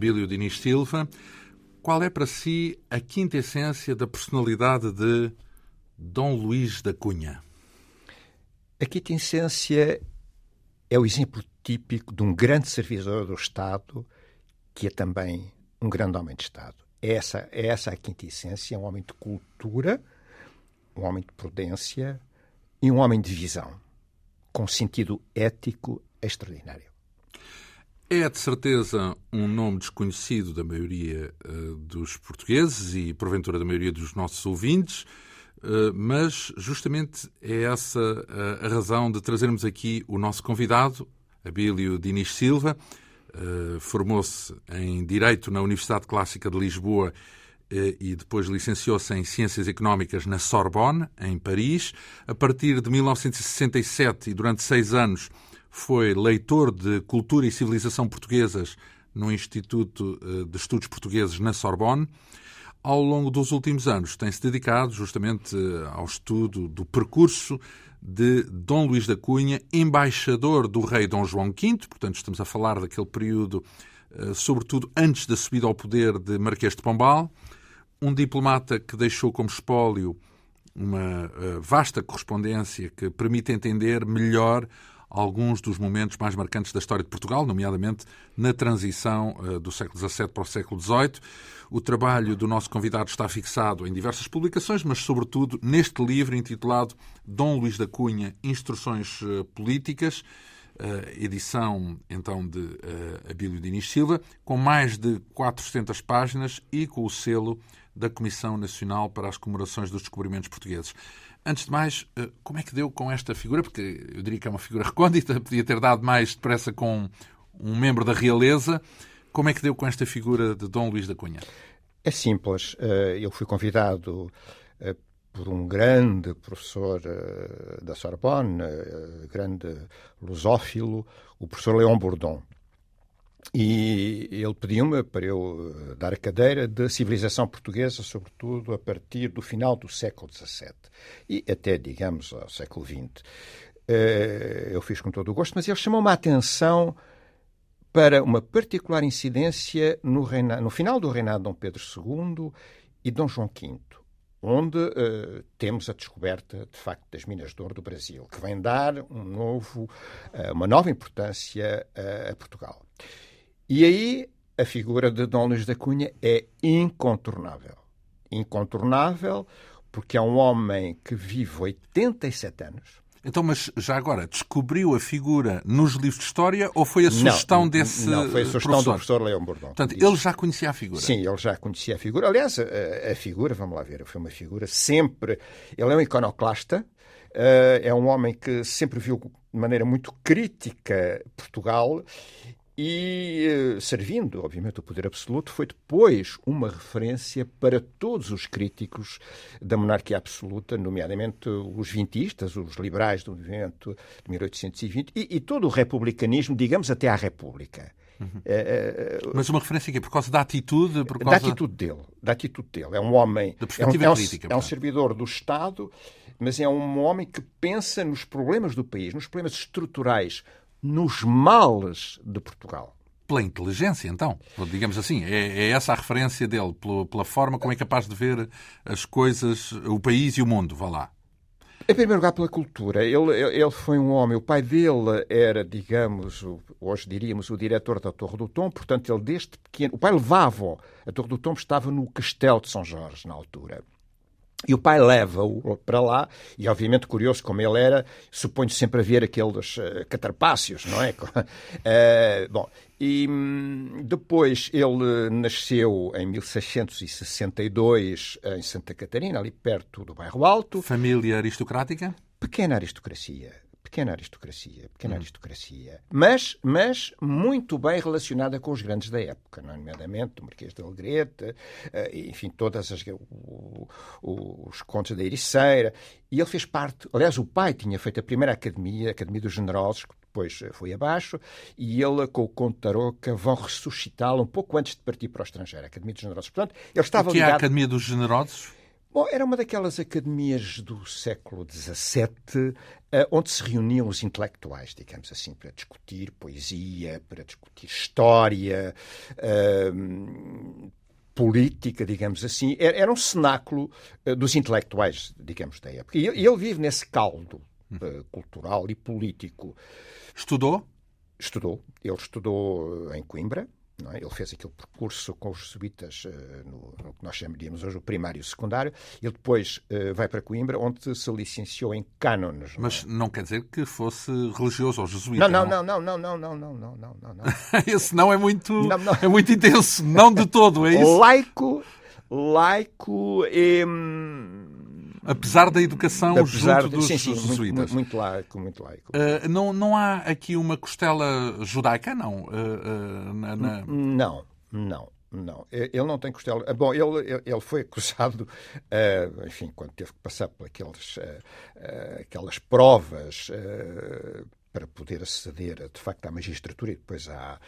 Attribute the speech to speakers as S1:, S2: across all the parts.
S1: Abílio Diniz Silva. Qual é para si a quinta essência da personalidade de Dom Luís da Cunha?
S2: A quinta essência é o exemplo típico de um grande servidor do Estado que é também um grande homem de Estado. É essa, é essa a quinta essência, um homem de cultura, um homem de prudência e um homem de visão, com sentido ético extraordinário.
S1: É de certeza um nome desconhecido da maioria uh, dos portugueses e, porventura, da maioria dos nossos ouvintes, uh, mas justamente é essa uh, a razão de trazermos aqui o nosso convidado, Abílio Diniz Silva. Formou-se em Direito na Universidade Clássica de Lisboa e depois licenciou-se em Ciências Económicas na Sorbonne, em Paris. A partir de 1967 e durante seis anos foi leitor de Cultura e Civilização Portuguesas no Instituto eh, de Estudos Portugueses na Sorbonne. Ao longo dos últimos anos tem-se dedicado justamente eh, ao estudo do percurso de Dom Luís da Cunha, embaixador do rei Dom João V, portanto estamos a falar daquele período, eh, sobretudo antes da subida ao poder de Marquês de Pombal, um diplomata que deixou como espólio uma vasta correspondência que permite entender melhor alguns dos momentos mais marcantes da história de Portugal, nomeadamente na transição uh, do século XVII para o século XVIII. O trabalho do nosso convidado está fixado em diversas publicações, mas, sobretudo, neste livro intitulado Dom Luís da Cunha Instruções uh, Políticas. Uh, edição então de Abílio Diniz Silva, com mais de 400 páginas e com o selo da Comissão Nacional para as Comemorações dos Descobrimentos Portugueses. Antes de mais, eh, como é que deu com esta figura? Porque eu diria que é uma figura recôndita, podia ter dado mais depressa com um membro da realeza. Como é que deu com esta figura de Dom Luís da Cunha?
S2: É simples. Eh, eu fui convidado eh, por um grande professor da Sorbonne, grande lusófilo, o professor Leon Bourdon. E ele pediu-me para eu eh, dar a cadeira de civilização portuguesa, sobretudo a partir do final do século XVII e até, digamos, ao século XX. Eh, eu fiz com todo o gosto, mas ele chamou-me a atenção para uma particular incidência no, no final do reinado de Dom Pedro II e Dom João V, onde uh, temos a descoberta, de facto, das minas de ouro do Brasil, que vem dar um novo, uma nova importância a Portugal. E aí a figura de Dom Luís da Cunha é incontornável. Incontornável porque é um homem que vive 87 anos.
S1: Então, mas já agora, descobriu a figura nos livros de história ou foi a sugestão
S2: não,
S1: desse
S2: Não, foi a sugestão
S1: professor?
S2: do professor Leão Bordão.
S1: Portanto, ele já conhecia a figura?
S2: Sim, ele já conhecia a figura. Aliás, a, a figura, vamos lá ver, foi uma figura sempre... Ele é um iconoclasta, uh, é um homem que sempre viu de maneira muito crítica Portugal e, eh, servindo, obviamente, o poder absoluto, foi depois uma referência para todos os críticos da monarquia absoluta, nomeadamente os vintistas, os liberais do movimento de 1820 e, e todo o republicanismo, digamos, até à República.
S1: Uhum. É, Mas uma referência que Por causa da atitude? Por causa...
S2: Da atitude dele. Da atitude dele. É um homem...
S1: Da perspectiva
S2: é um. É um, é um servidor do Estado, mas é um homem que pensa nos problemas do país, nos problemas estruturais, nos males de Portugal.
S1: Pela inteligência, então, digamos assim, é, é essa a referência dele, pela, pela, forma como é capaz de ver as coisas, o país e o mundo, vá lá.
S2: Em primeiro lugar, pela cultura. Ele, ele foi um homem, o pai dele era, digamos, hoje diríamos, o diretor da Torre do Tom, portanto, ele desde pequeno. O pai levava-o. A Torre do Tom estava no Castelo de São Jorge, na altura. E o pai leva-o para lá, e obviamente curioso como ele era, suponho sempre a ver aqueles uh, catarpáceos, não é? uh, bom, e hum, depois ele nasceu em 1662 em Santa Catarina, ali perto do Bairro Alto.
S1: Família aristocrática?
S2: Pequena aristocracia pequena aristocracia, pequena hum. aristocracia, mas, mas muito bem relacionada com os grandes da época, nomeadamente o Marquês de Alegrete, eh, enfim, todas as, o, o, os contos da Ericeira, e ele fez parte, aliás, o pai tinha feito a primeira academia, a Academia dos Generosos, que depois eh, foi abaixo, e ele com o Conde Tarouca vão ressuscitá-lo um pouco antes de partir para o estrangeiro, a Academia dos Generosos. Portanto, ele estava
S1: o que
S2: ligado...
S1: é a Academia dos Generosos?
S2: Bom, era uma daquelas academias do século XVII uh, onde se reuniam os intelectuais, digamos assim, para discutir poesia, para discutir história, uh, política, digamos assim. Era, um cenáculo uh, dos intelectuais, digamos, da época. E ele vive nesse caldo cultural e político.
S1: Estudou?
S2: Estudou. Ele estudou em Coimbra, é? Ele fez aquele percurso com os jesuítas uh, no, no, que nós chamaríamos hoje o primário e o secundário. Ele depois uh, vai para Coimbra, onde se licenciou em cânones.
S1: Mas não, não quer dizer que fosse religioso ou jesuíta?
S2: Não, não, não, não, não, não, não, não, não, não. não.
S1: Esse não é muito, não, não. é muito intenso, não de todo, é isso?
S2: Laico, laico e...
S1: Apesar da educação
S2: Apesar
S1: junto dos
S2: sim, sim,
S1: jesuítas.
S2: Muito, muito laico, muito laico.
S1: Uh, não, não há aqui uma costela judaica, não? Uh, uh, na, na...
S2: Não, não. Não, ele não tem costela. Bom, ele, ele foi acusado, uh, enfim, quando teve que passar por aqueles, uh, uh, aquelas provas para poder aceder, de facto, à magistratura e depois à,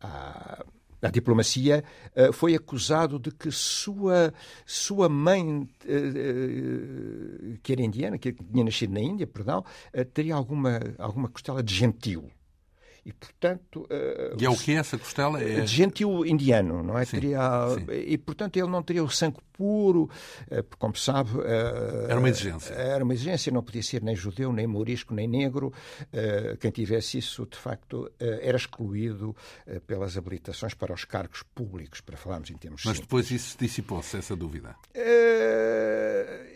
S2: à, a diplomacia, eh, foi acusado de que sua, sua mãe, eh, eh, que era indiana, que tinha nascido na Índia, perdão, teria alguma, alguma costela de gentil.
S1: E, portanto... Uh, e é o que essa costela? É...
S2: De gentil indiano, não é? Sim, teria, sim. E, portanto, ele não teria o sangue puro, uh, como sabe... Uh,
S1: era uma exigência.
S2: Era uma exigência, não podia ser nem judeu, nem morisco, nem negro. quem tivesse isso, de facto, era excluído pelas habilitações para os cargos públicos, para falarmos em termos
S1: Mas simples. depois isso dissipou-se, essa dúvida?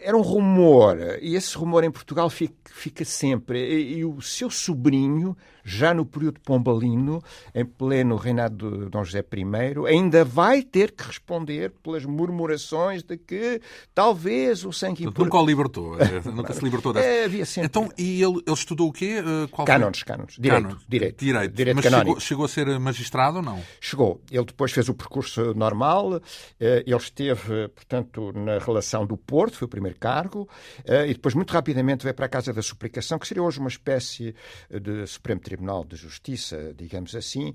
S2: Era um rumor, e esse rumor em Portugal fica, fica sempre. E, e, o seu sobrinho, já no período pombalino, em pleno reinado de Dom José I, ainda vai ter que responder pelas murmurações de que talvez o sangue
S1: impuro... Nunca o libertou, eh, nunca se libertou dessa.
S2: É, havia sempre...
S1: Então, e ele, ele estudou o quê?
S2: Eh, qual cânones, cânones. Direito, direito.
S1: Direito.
S2: direito
S1: Mas chegou, chegou, a ser magistrado ou não?
S2: Chegou. Ele depois fez o percurso normal. Eh, ele esteve, portanto, na relação do Porto, foi o primeiro cargo, e depois, muito rapidamente, veio para a Casa da Suplicação, que seria hoje uma espécie de Supremo Tribunal de Justiça, digamos assim,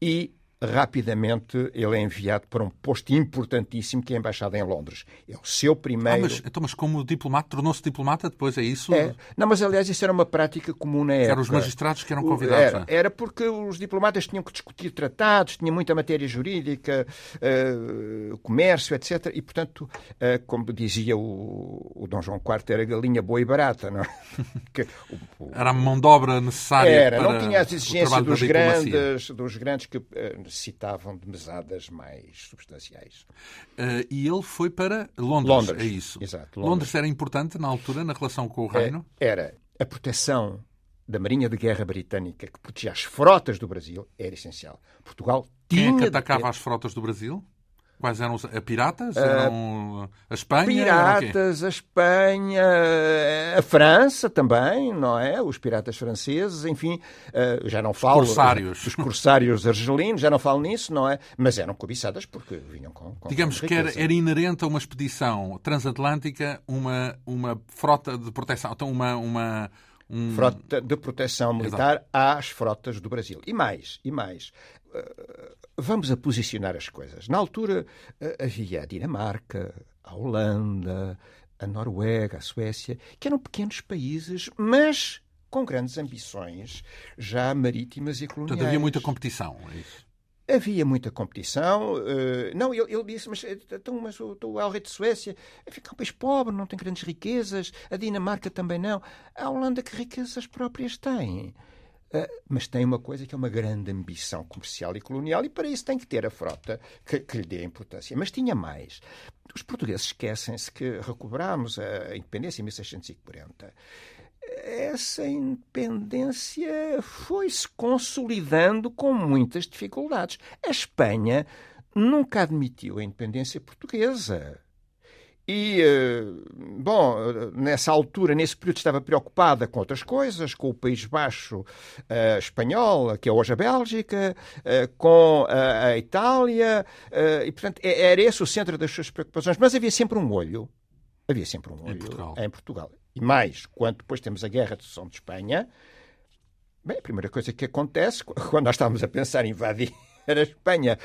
S2: e rapidamente ele é enviado para um posto importantíssimo que é a Embaixada em Londres. É o seu primeiro...
S1: Ah, mas, então, mas como diplomata, tornou-se diplomata depois, é isso?
S2: É. Não, mas aliás isso era uma prática comum na época.
S1: Eram os magistrados que eram convidados?
S2: Era, era porque os diplomatas tinham que discutir tratados, tinha muita matéria jurídica, uh, comércio, etc. E, portanto, uh, como dizia o, o Dom João IV, era galinha boa e barata, não é?
S1: que, o, o, era a mão de obra necessária
S2: era,
S1: para
S2: não tinha as exigências dos grandes, dos grandes que... Uh, necessitavam de mesadas mais substanciais.
S1: Uh, e ele foi para Londres,
S2: Londres
S1: é isso?
S2: Exato.
S1: Londres. Londres. era importante na altura, na relação com o reino?
S2: É, era. A proteção da Marinha de Guerra Britânica, que protegia as frotas do Brasil, era essencial. Portugal tinha...
S1: Quem é que atacava ter... as frotas do Brasil? Quais eram os a piratas? Ah, eram a Espanha?
S2: Piratas, a Espanha, a França também, não é? Os piratas franceses, enfim, já não falo.
S1: Corsários.
S2: Os corsários argelinos, já não falo nisso, não é? Mas eram cobiçadas porque vinham com. com
S1: Digamos que era, era, inerente a uma expedição transatlântica uma, uma frota de proteção, então uma. uma
S2: um... Frota de proteção militar Exato. às frotas do Brasil. E mais, e mais. Uh, vamos a posicionar as coisas. Na altura uh, havia a Dinamarca, a Holanda, a Noruega, a Suécia, que eram pequenos países, mas com grandes ambições já marítimas e coloniais.
S1: Portanto, havia muita competição, é isso?
S2: Havia muita competição. Uh, não, ele, ele, disse, mas, então, mas o, o rei de Suécia fica um país pobre, não tem grandes riquezas. A Dinamarca também não. A Holanda, que riquezas próprias tem? Uh, mas tem uma coisa que é uma grande ambição comercial e colonial, e para isso tem que ter a frota que, que lhe dê importância. Mas tinha mais. Os portugueses esquecem-se que recuperámos a independência em 1640 essa independência foi-se consolidando com muitas dificuldades. A Espanha nunca admitiu a independência portuguesa. E, eh, bom, nessa altura, nesse período, estava preocupada com outras coisas, com o País Baixo uh, espanhol, que é hoje a Bélgica, uh, com uh, a Itália, e, portanto, era esse o centro das suas preocupações. Mas havia sempre um olho, havia sempre um olho em Portugal. Em Portugal. E mais, quando depois temos a Guerra de Sucessão de Espanha, bem, a primeira coisa que acontece, quando nós estávamos a pensar em invadir a Espanha,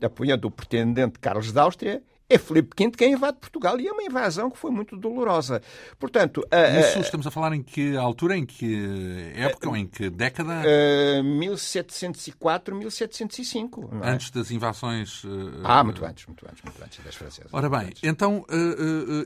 S2: apoiando o pretendente Carlos de Áustria, é Filipe V quem invade Portugal e é uma invasão que foi muito dolorosa. Portanto,
S1: isso estamos a falar em que altura, em que época ou em que década?
S2: 1704, 1705.
S1: É? Antes das invasões.
S2: ah, muito antes, muito antes, muito antes das francesas.
S1: Ora bem, então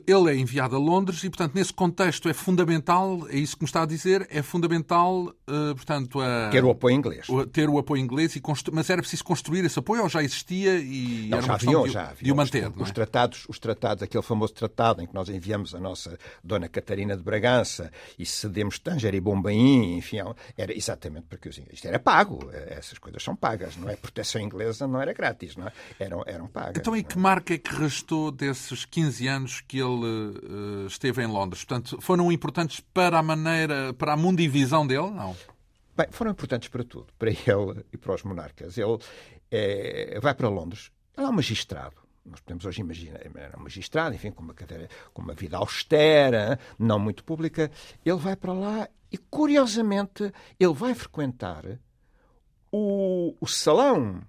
S1: ele é enviado a Londres e, portanto, nesse contexto é fundamental, é isso que me está a dizer, é fundamental, portanto, a,
S2: ter o apoio inglês.
S1: Ter o apoio inglês, e mas era preciso construir esse apoio ou já existia e
S2: não,
S1: era
S2: já
S1: uma
S2: haviam,
S1: de,
S2: já haviam.
S1: de o manter?
S2: Os tratados, os tratados, aquele famoso tratado em que nós enviamos a nossa Dona Catarina de Bragança e cedemos Tanger e Bombaim, enfim, era exatamente porque os isto era pago, essas coisas são pagas, não é? Proteção inglesa não era grátis, não é? Eram, eram pagas.
S1: Então, e que marca é que restou desses 15 anos que ele uh, esteve em Londres? Portanto, foram importantes para a maneira, para a mundivisão dele? Não.
S2: Bem, foram importantes para tudo, para ele e para os monarcas. Ele é, vai para Londres, é um magistrado nós podemos hoje imaginar, era um magistrado, enfim, com uma, cadeira, com uma vida austera, não muito pública. Ele vai para lá e, curiosamente, ele vai frequentar o, o salão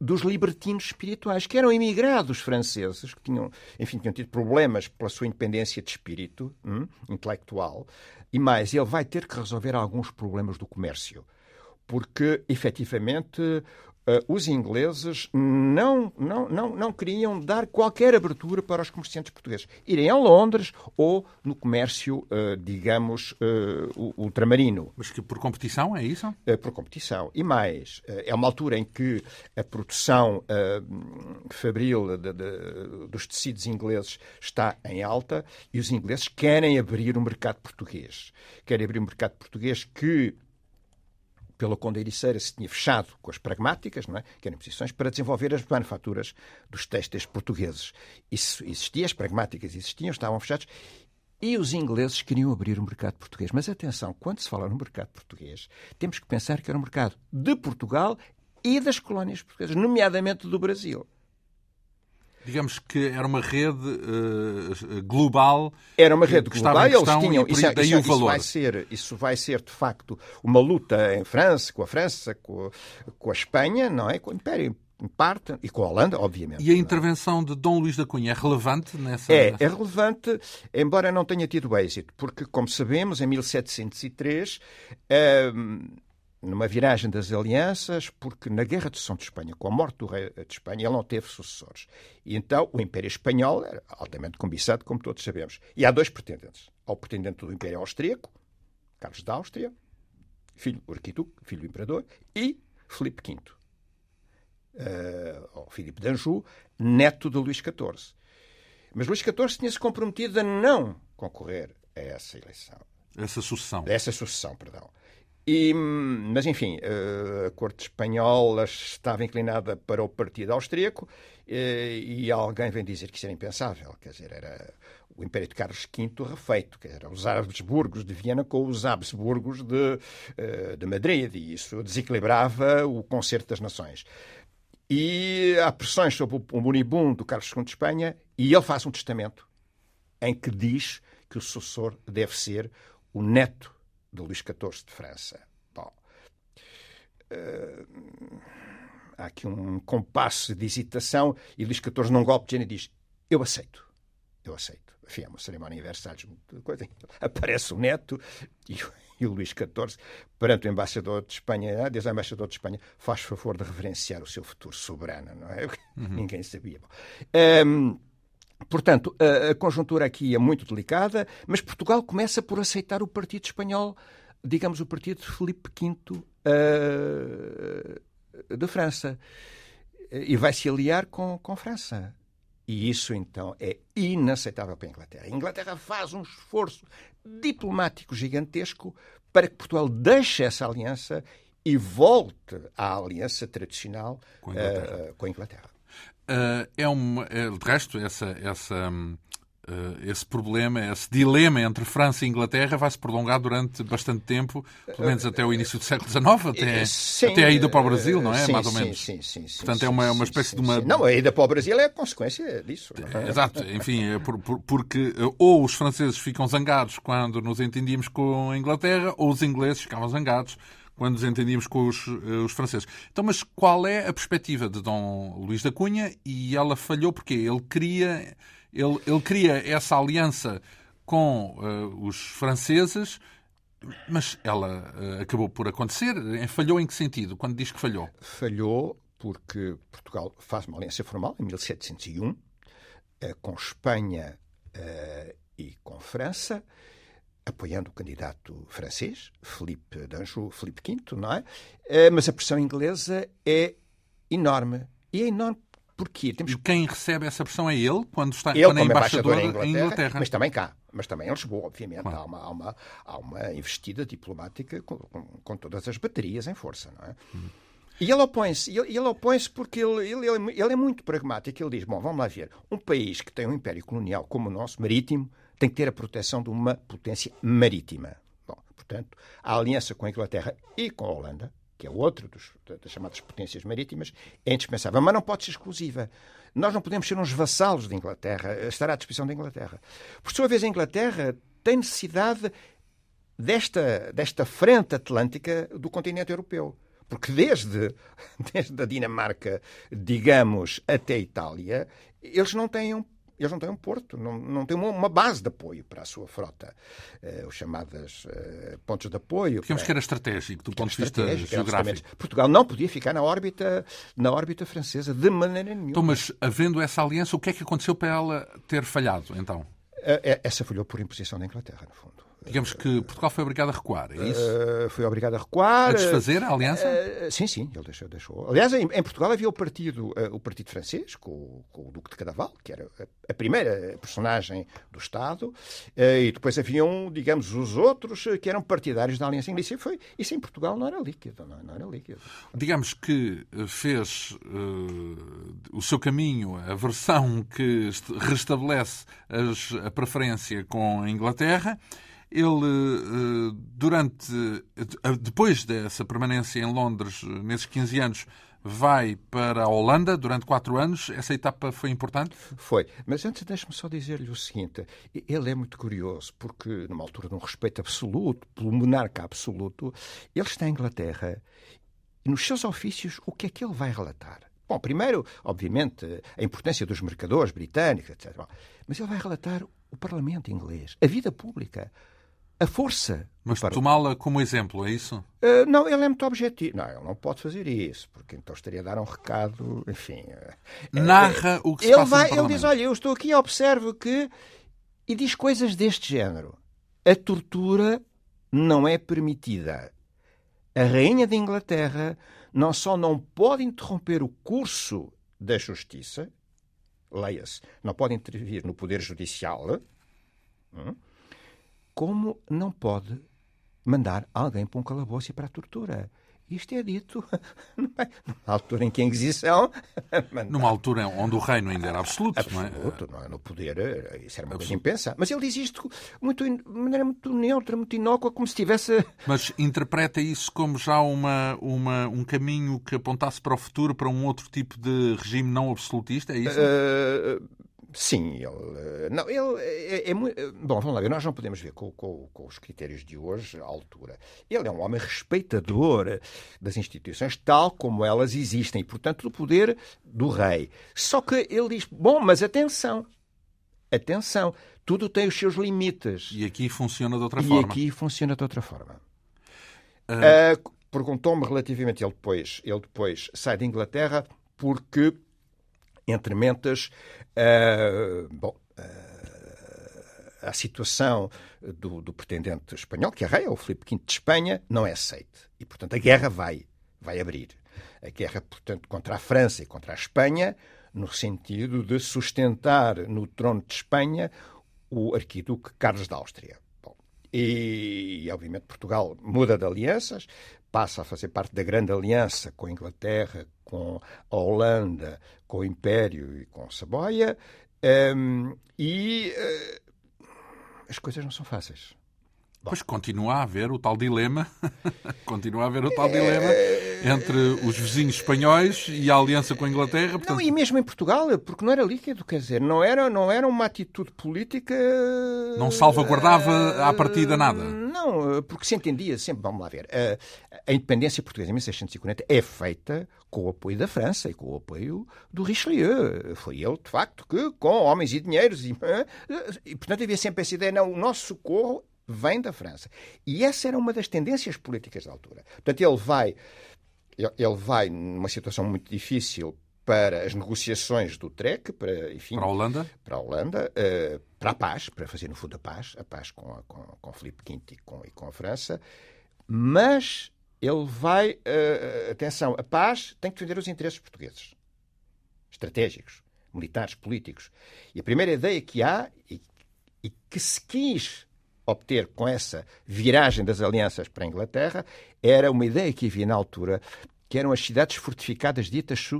S2: dos libertinos espirituais, que eram imigrados franceses, que tinham, enfim, tinham tido problemas pela sua independência de espírito hum, intelectual, e mais, ele vai ter que resolver alguns problemas do comércio, porque, efetivamente, os ingleses não, não, não, não queriam dar qualquer abertura para os comerciantes portugueses irem a Londres ou no comércio, uh, digamos, uh, ultramarino.
S1: Mas que por competição é isso?
S2: por competição. E mais, é uma altura em que a produção fabril de, de, dos tecidos ingleses está em alta e os ingleses querem abrir o mercado português. Querem abrir o mercado português que pela Conde Ericeira se tinha fechado com as pragmáticas, não é? que eram posições, para desenvolver as manufaturas dos têxteis portugueses. Isso existia, as pragmáticas existiam, estavam fechados, e os ingleses queriam abrir o mercado português. Mas atenção, quando se fala no mercado português, temos que pensar que era um mercado de Portugal e das colónias portuguesas, nomeadamente do Brasil
S1: digamos que era uma rede uh, global.
S2: Era uma rede global, eles tinham. Isso, é, daí isso, o valor. Isso vai, ser, isso vai ser, de facto, uma luta em França, com a França, com, com a Espanha, não é? Com o Império em parte, e com a Holanda, obviamente.
S1: E a intervenção de Dom Luís da Cunha é relevante nessa...
S2: É, é relevante, embora não tenha tido êxito, porque, como sabemos, em 1703, numa viragem das alianças, porque na Guerra de São de Espanha, com a morte do rei de Espanha, ele não teve sucessores. E então o Império Espanhol era altamente cobiçado, como todos sabemos. E há dois pretendentes. Há o pretendente do Império Austríaco, Carlos da Áustria, filho do arquiduque, filho do imperador, e Filipe V, uh, ou Filipe d'Anjou, neto de Luís XIV. Mas Luís XIV tinha-se comprometido a não concorrer a essa eleição.
S1: Essa sucessão.
S2: Essa sucessão, perdão. E, mas, enfim, eh, a corte espanhola estava inclinada para o partido austríaco eh, e alguém vem dizer que isso era impensável. Quer dizer, era o Império de Carlos V refeito, que era os Habsburgos de Viena com os Habsburgos de, eh, de Madrid, e isso desequilibrava o concerto das nações. E há pressões sobre o moribundo Carlos II de Espanha e ele faz um testamento em que diz que o sucessor deve ser o neto de Luís XIV de França. Bom, uh, há aqui um compasso de hesitação e Luís XIV, num golpe de gênio, diz: Eu aceito, eu aceito. Enfim, é uma cerimónia coisa. Aparece o neto e, e o Luís XIV, perante o embaixador de Espanha, ah, diz ao embaixador de Espanha, faz favor de reverenciar o seu futuro soberano, não é? Uhum. Ninguém sabia. Um, Portanto, a, conjuntura aqui é muito delicada, mas Portugal começa por aceitar o partido espanhol, digamos, o partido de Filipe V uh, de França. E vai se aliar com, com França. E isso, então, é inaceitável para a Inglaterra. A Inglaterra faz um esforço diplomático gigantesco para que Portugal deixe essa aliança e volte à aliança tradicional com a Inglaterra. Uh, com a Inglaterra.
S1: Uh, é uma, é, de resto, essa, essa, uh, esse problema, esse dilema entre França e Inglaterra vai se prolongar durante bastante tempo, pelo menos até o início do século XIX, até, sim, até a ida para o Brasil, não é?
S2: Sim,
S1: Mais
S2: ou
S1: menos.
S2: Sim, sim, sim.
S1: Portanto, é uma, uma espécie de uma.
S2: Não, a ida para o Brasil é a consequência disso.
S1: É? Exato, enfim, é por, por, porque ou os franceses ficam zangados quando nos entendíamos com a Inglaterra, ou os ingleses ficavam zangados quando nos entendíamos com os, os, franceses. Então, mas qual é a perspectiva de Dom Luís da Cunha? E ela falhou porque ele queria, ele, ele queria essa aliança com uh, os franceses, mas ela uh, acabou por acontecer. Falhou em que sentido? Quando diz que falhou?
S2: Falhou porque Portugal faz uma aliança formal em 1701 uh, com Espanha e com França apoiando o candidato francês, Felipe d'Anjou, Felipe V, não é? Mas a pressão inglesa é enorme. E é enorme porquê?
S1: Temos... E quem recebe essa pressão é ele, quando, está,
S2: ele,
S1: quando é
S2: embaixador,
S1: embaixador em, Inglaterra, em Inglaterra,
S2: Mas também cá mas também em Lisboa, obviamente. Claro. Há, uma, há, uma, há uma investida diplomática com, com, com, todas as baterias em força, não é? Uhum. E ele opõe-se, ele, ele opõe-se porque ele, ele, ele, é muito pragmático. Ele diz: bom, vamos lá ver, um país que tem um império colonial como o nosso, marítimo, tem que ter a proteção de uma potência marítima. Bom, portanto, a aliança com a Inglaterra e com a Holanda, que é outro das chamadas potências marítimas, é indispensável, mas não pode ser exclusiva. Nós não podemos ser uns vassalos da Inglaterra, estar à disposição da Inglaterra. Por sua vez, a Inglaterra tem necessidade desta, desta frente atlântica do continente europeu. Porque desde, desde a Dinamarca, digamos, até a Itália, eles não têm um eles não têm um porto, não, não têm uma, uma base de apoio para a sua frota, uh, os chamados uh, pontos de apoio.
S1: Digamos
S2: para...
S1: que era estratégico, do ponto de vista geográfico.
S2: Portugal não podia ficar na órbita, na órbita francesa de maneira nenhuma.
S1: Então, mas havendo essa aliança, o que é que aconteceu para ela ter falhado, então?
S2: Uh, essa falhou por imposição da Inglaterra, no fundo.
S1: Digamos que Portugal foi obrigado a recuar, é isso?
S2: Uh, foi obrigado a recuar.
S1: A desfazer a aliança?
S2: Uh, sim, sim, ele deixou. deixou. Aliás, em, em Portugal havia o partido, uh, o partido francês, com, com, o Duque de Cadaval, que era a, primeira personagem do Estado, e depois haviam, digamos, os outros que eram partidários da aliança inglesa. Foi, isso em Portugal não era líquido. Não, não era líquido.
S1: Digamos que fez o seu caminho, a versão que restabelece as, a preferência com a Inglaterra ele, eh, durante, eh, depois dessa permanência em Londres, nesses 15 anos, vai para a Holanda durante quatro anos. Essa etapa foi importante?
S2: Foi. Mas antes, deixe-me só dizer-lhe o seguinte: ele é muito curioso, porque, numa altura de um respeito absoluto, pelo monarca absoluto, ele está em Inglaterra e, nos seus ofícios, o que é que ele vai relatar? Bom, primeiro, obviamente, a importância dos mercadores britânicos, etc. Mas ele vai relatar o Parlamento inglês, a vida pública, a força.
S1: Mas tomá-la como exemplo, é isso?
S2: Uh, não, ele é muito objetivo. Não, ele não pode fazer isso, porque então estaria a dar um recado, enfim.
S1: Uh, Narra uh, o que se
S2: ele
S1: passa
S2: vai, Ele diz, olha, eu estou aqui e observo que... E diz coisas deste género. A tortura não é permitida. A rainha de Inglaterra não só não pode interromper o curso da justiça, leia-se, não pode intervir no poder judicial, hum, como não pode mandar alguém para um calabouço e para a tortura. Isto é dito numa altura em que a Inquisição.
S1: Numa altura onde o reino ainda era absoluto,
S2: absoluto
S1: não
S2: é? No poder, eh, isso era uma coisa impensável. Mas ele diz isto muito, de maneira muito neutra, muito inócua, como se tivesse.
S1: Mas interpreta isso como já uma, uma, um caminho que apontasse para o futuro, para um outro tipo de regime não absolutista, é isso?
S2: Uh, Sim, ele. Eh, não, ele é, é, é, Bom, vamos lá ver, nós não podemos ver com, com, com, os critérios de hoje a altura. Ele é um homem respeitador das instituições tal como elas existem e, portanto, do poder do rei. Só que ele diz: bom, mas atenção, atenção, tudo tem os seus limites.
S1: E aqui funciona de outra
S2: e
S1: forma.
S2: E aqui funciona de outra forma. Uh... Uh, Perguntou-me relativamente, ele depois, ele depois sai de Inglaterra porque entre mentas, uh, a situação do, do, pretendente espanhol, que é é o Filipe V de Espanha, não é aceite. E, portanto, a guerra vai, vai abrir. A guerra, portanto, contra a França e contra a Espanha, no sentido de sustentar no trono de Espanha o arquiduque Carlos da Áustria. Bom, e, obviamente, Portugal muda de alianças, passa a fazer parte da grande aliança com a Inglaterra, com a Holanda, com o Império e com a Saboia, um, e uh, as coisas não são fáceis.
S1: Pois continua a haver o tal dilema, continua a haver o tal dilema entre os vizinhos espanhóis e a aliança com a Inglaterra.
S2: Portanto... Não, e mesmo em Portugal, porque não era líquido, quer dizer, não era, não era uma atitude política.
S1: Não salvaguardava à partida nada.
S2: Não, porque se entendia sempre, vamos lá ver, a, a independência portuguesa em 1640 é feita com o apoio da França e com o apoio do Richelieu. Foi ele, de facto, que, com homens e dinheiros, e, e portanto havia sempre essa ideia, não, o nosso socorro vem da França. E essa era uma das tendências políticas da altura. Portanto, ele vai, ele vai numa situação muito difícil para as negociações do TREC, para, enfim,
S1: para a Holanda,
S2: para a, Holanda uh, para a paz, para fazer no fundo a paz, a paz com, a, com, com Filipe V e com, e com a França, mas ele vai, uh, atenção, a paz tem que defender os interesses portugueses, estratégicos, militares, políticos. E a primeira ideia que há, e, e que se quis obter com essa viragem das alianças para a Inglaterra era uma ideia que havia na altura, que eram as cidades fortificadas ditas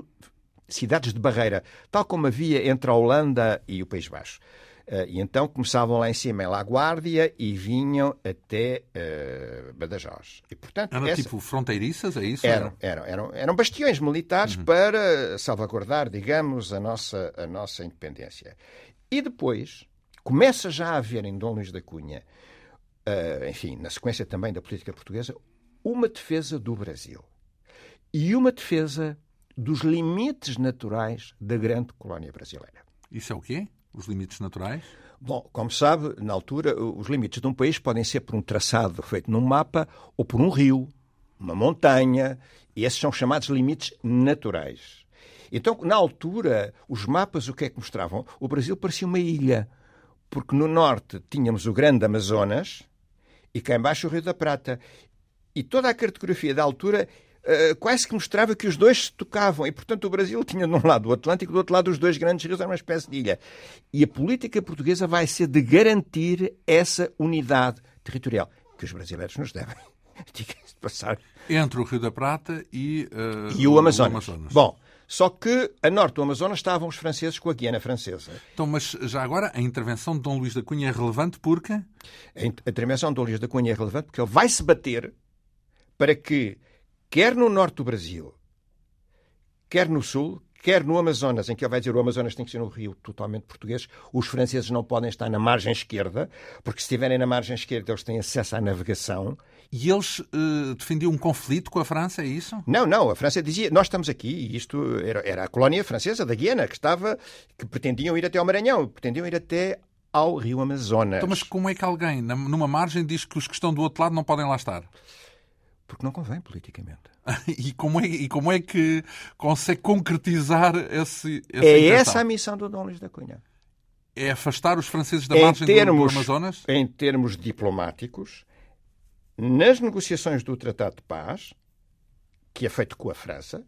S2: cidades de barreira, tal como havia entre a Holanda e o País Baixo. Uh, e então começavam lá em cima em La Guardia e vinham até uh, Badajoz. E,
S1: portanto, eram essa... tipo fronteiriças, é isso?
S2: Eram, eram, eram, eram bastiões militares uhum. para salvaguardar, digamos, a nossa, a nossa independência. E depois começa já a haver em Dom Luís da Cunha uh, enfim, na sequência também da política portuguesa, uma defesa do Brasil e uma defesa dos limites naturais da grande colónia brasileira.
S1: Isso é o quê? Os limites naturais?
S2: Bom, como sabe, na altura, os limites de um país podem ser por um traçado feito num mapa ou por um rio, uma montanha, e esses são chamados limites naturais. Então, na altura, os mapas o que é que mostravam? O Brasil parecia uma ilha, porque no norte tínhamos o grande Amazonas, e cá embaixo o Rio da Prata. E toda a cartografia da altura uh, quase que mostrava que os dois se tocavam. E, portanto, o Brasil tinha de um lado o Atlântico, do outro lado os dois grandes rios, era uma espécie de ilha. E a política portuguesa vai ser de garantir essa unidade territorial que os brasileiros nos devem. Diga-se de passar.
S1: Entre o Rio da Prata e, uh,
S2: e o, Amazonas. o Amazonas. Bom, só que a norte do Amazonas estavam os franceses com a Guiana Francesa.
S1: Então, mas já agora, a intervenção de Dom Luís da Cunha é relevante porque?
S2: A intervenção de Dom Luís da Cunha é relevante porque ele vai se bater para que, quer no norte do Brasil, quer no sul, quer no Amazonas, em que ele vai dizer o Amazonas tem que ser um rio totalmente português, os franceses não podem estar na margem esquerda, porque se estiverem na margem esquerda eles têm acesso à navegação.
S1: E eles uh, defendiam um conflito com a França, é isso?
S2: Não, não. A França dizia, nós estamos aqui, e isto era, era a colónia francesa da Guiana, que estava, que pretendiam ir até ao Maranhão, pretendiam ir até ao rio Amazonas.
S1: Então, mas como é que alguém, numa margem, diz que os que estão do outro lado não podem lá estar?
S2: Porque não convém politicamente.
S1: e, como é, e como é que consegue concretizar esse.
S2: É essa a missão do Dom Luís da Cunha.
S1: É afastar os franceses da margem termos, do Amazonas?
S2: Em termos diplomáticos, nas negociações do Tratado de Paz, que é feito com a França,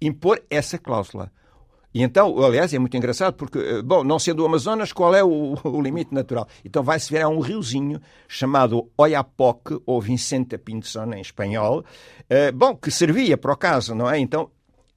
S2: impor essa cláusula. E então, aliás, é muito engraçado porque, eh, bom, não sendo o Amazonas, qual é o, o limite natural? Então vai-se ver a um riozinho chamado Oiapoque, ou Vicente Pinson em espanhol, uh, bom, que servia para o caso, não é? Então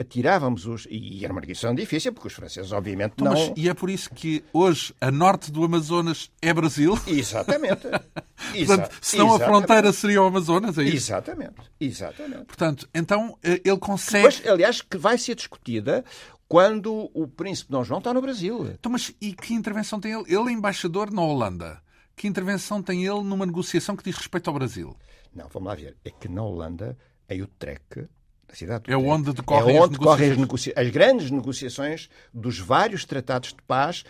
S2: atirávamos os. E era uma negociação difícil, porque os franceses, obviamente, não. Mas,
S1: e é por isso que hoje a norte do Amazonas é Brasil?
S2: Exatamente.
S1: Portanto, senão Exatamente. a fronteira seria o Amazonas, é isso?
S2: Exatamente. Exatamente.
S1: Portanto, então eh, ele consegue.
S2: Depois, aliás, que vai ser discutida quando o príncipe Dom João está no Brasil.
S1: Então, mas e que intervenção tem ele? Ele é embaixador na Holanda. Que intervenção tem ele numa negociação que diz respeito ao Brasil?
S2: Não, vamos lá ver. É que na Holanda, em Utrecht, a cidade
S1: é onde decorrem,
S2: é onde as, decorrem as, negocia as grandes negociações dos vários tratados de paz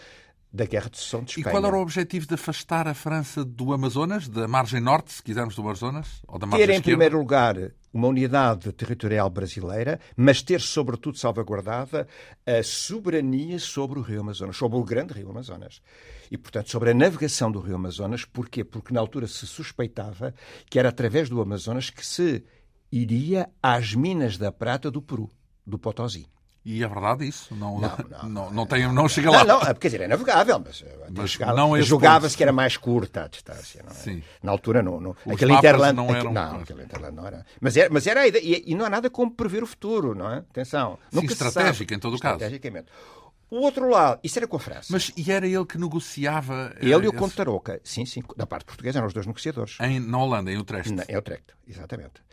S2: da Guerra de Sucessão de Espanha.
S1: E qual era o objetivo de afastar a França do Amazonas, da margem norte, se quisermos, do Amazonas? Ou da margem
S2: ter,
S1: em
S2: esquerda? primeiro lugar, uma unidade territorial brasileira, mas ter, sobretudo, salvaguardada a soberania sobre o Rio Amazonas, sobre o grande Rio Amazonas. E, portanto, sobre a navegação do Rio Amazonas. Porquê? Porque na altura se suspeitava que era através do Amazonas que se iria às minas da prata do Peru, do Potosí.
S1: E é verdade isso? Não, não, não, não, não, tem, não chega lá.
S2: Não, não, quer dizer, é navegável, mas, eh, mas não é julgava-se que era mais curta a distância. É? Sim. Na altura, não. não
S1: aquele Interland. Não, eram...
S2: não, aquele Interland não era. Mas era, mas era a ideia. E, e, não há nada como prever o futuro, não é? Atenção.
S1: Sim, estratégico, em todo o caso.
S2: Estrategicamente. O outro lado, isso era com a França.
S1: Mas e era ele que negociava?
S2: Ele e o
S1: esse...
S2: Conde Tarouca, sim, sim, da parte portuguesa eram os dois negociadores.
S1: Em, na Holanda, em Utrecht.
S2: Na, em Utrecht, exatamente.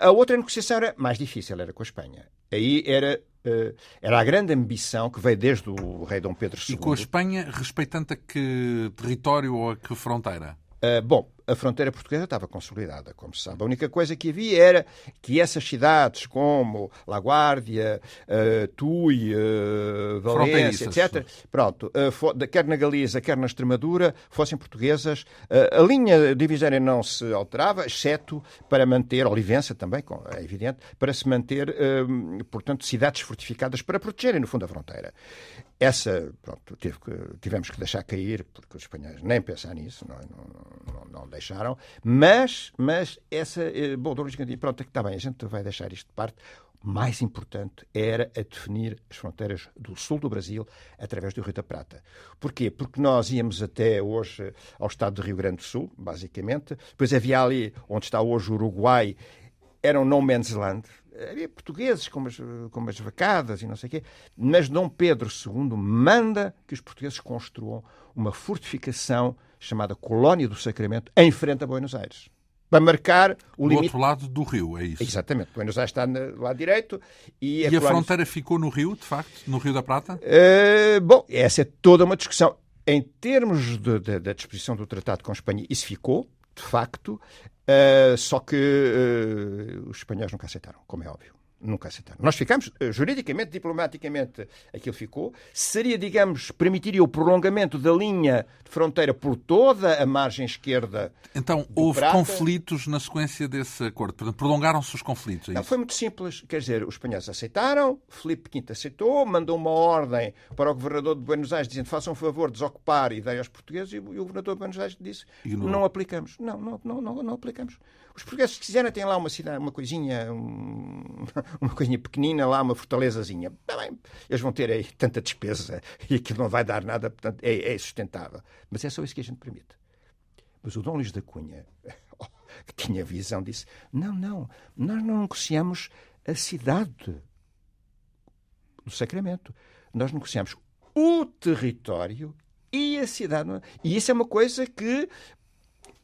S2: A outra negociação era mais difícil, era com a Espanha. Aí era, uh, era a grande ambição que veio desde o rei Dom Pedro II.
S1: E com a Espanha, respeitando a que território ou a que fronteira?
S2: Uh, bom, a fronteira portuguesa estava consolidada, como se sabe. A única coisa que havia era que essas cidades como La Guardia, uh, Tui, uh, Valência, etc., pronto, uh, quer na Galiza, quer na Extremadura, fossem portuguesas. a linha divisória não se alterava, exceto para manter, Olivença também, é evidente, para se manter, portanto, cidades fortificadas para protegerem, no fundo, a fronteira. Essa, pronto, que, tivemos que deixar cair, porque os espanhóis nem pensar nisso, não, não, não, não deixaram, mas, mas essa, eh, bom, Dom Luís Gandinho, pronto, está bem, a gente vai deixar isto de parte, mais importante era a definir as fronteiras do sul do Brasil através do Rio da Prata. Porquê? Porque nós íamos até hoje ao estado do Rio Grande do Sul, basicamente. Depois havia ali, onde está hoje o Uruguai, era um no man's land. Havia portugueses com as, com as vacadas e não sei o quê. Mas Dom Pedro II manda que os portugueses construam uma fortificação chamada Colónia do Sacramento, em frente a Buenos Aires. Para marcar o
S1: do
S2: limite.
S1: outro lado do rio, é isso?
S2: Exatamente. Buenos Aires está no lado direito.
S1: E, a, e a fronteira ficou no rio, de facto? No Rio da Prata?
S2: Uh, bom, essa é toda uma discussão. Em termos de, de, da disposição do tratado com a Espanha, isso ficou, de facto, uh, só que uh, os espanhóis nunca aceitaram, como é óbvio nunca aceitaram. Nós ficamos, eh, juridicamente, diplomaticamente, aquilo ficou. Seria, digamos, permitiria o prolongamento da linha de fronteira por toda a margem esquerda.
S1: Então, houve Prata. conflitos na sequência desse acordo? Portanto, prolongaram-se os conflitos? É
S2: Não, foi muito simples. Quer dizer, os espanhóis aceitaram, Felipe V aceitou, mandou uma ordem para o governador de Buenos Aires dizendo façam um favor desocupar e dei aos portugueses e o governador de Buenos Aires disse não aplicamos. Não, não, não, não, não aplicamos. Os portugueses, se quiserem, têm lá uma cidade, uma coisinha, um, uma coisinha pequenina, lá uma fortalezazinha. Bem, eles vão ter aí tanta despesa e aquilo não vai dar nada, portanto, é, é sustentável. Mas é só isso que a gente permite. Mas o Dom Luís da Cunha, que tinha visão, disse: não, não, nós não negociamos a cidade do Sacramento. Nós negociamos o território e a cidade. E isso é uma coisa que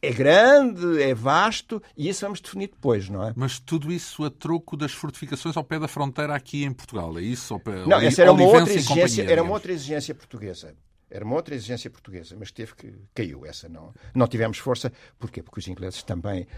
S2: é grande, é vasto, e isso vamos definir depois, não é?
S1: Mas tudo isso a troco das fortificações ao pé da fronteira aqui em Portugal, é isso?
S2: Não, essa era uma outra exigência, era uma outra exigência portuguesa. Era uma outra exigência portuguesa, mas teve que caiu essa não. Não tivemos força, porquê? Porque os ingleses também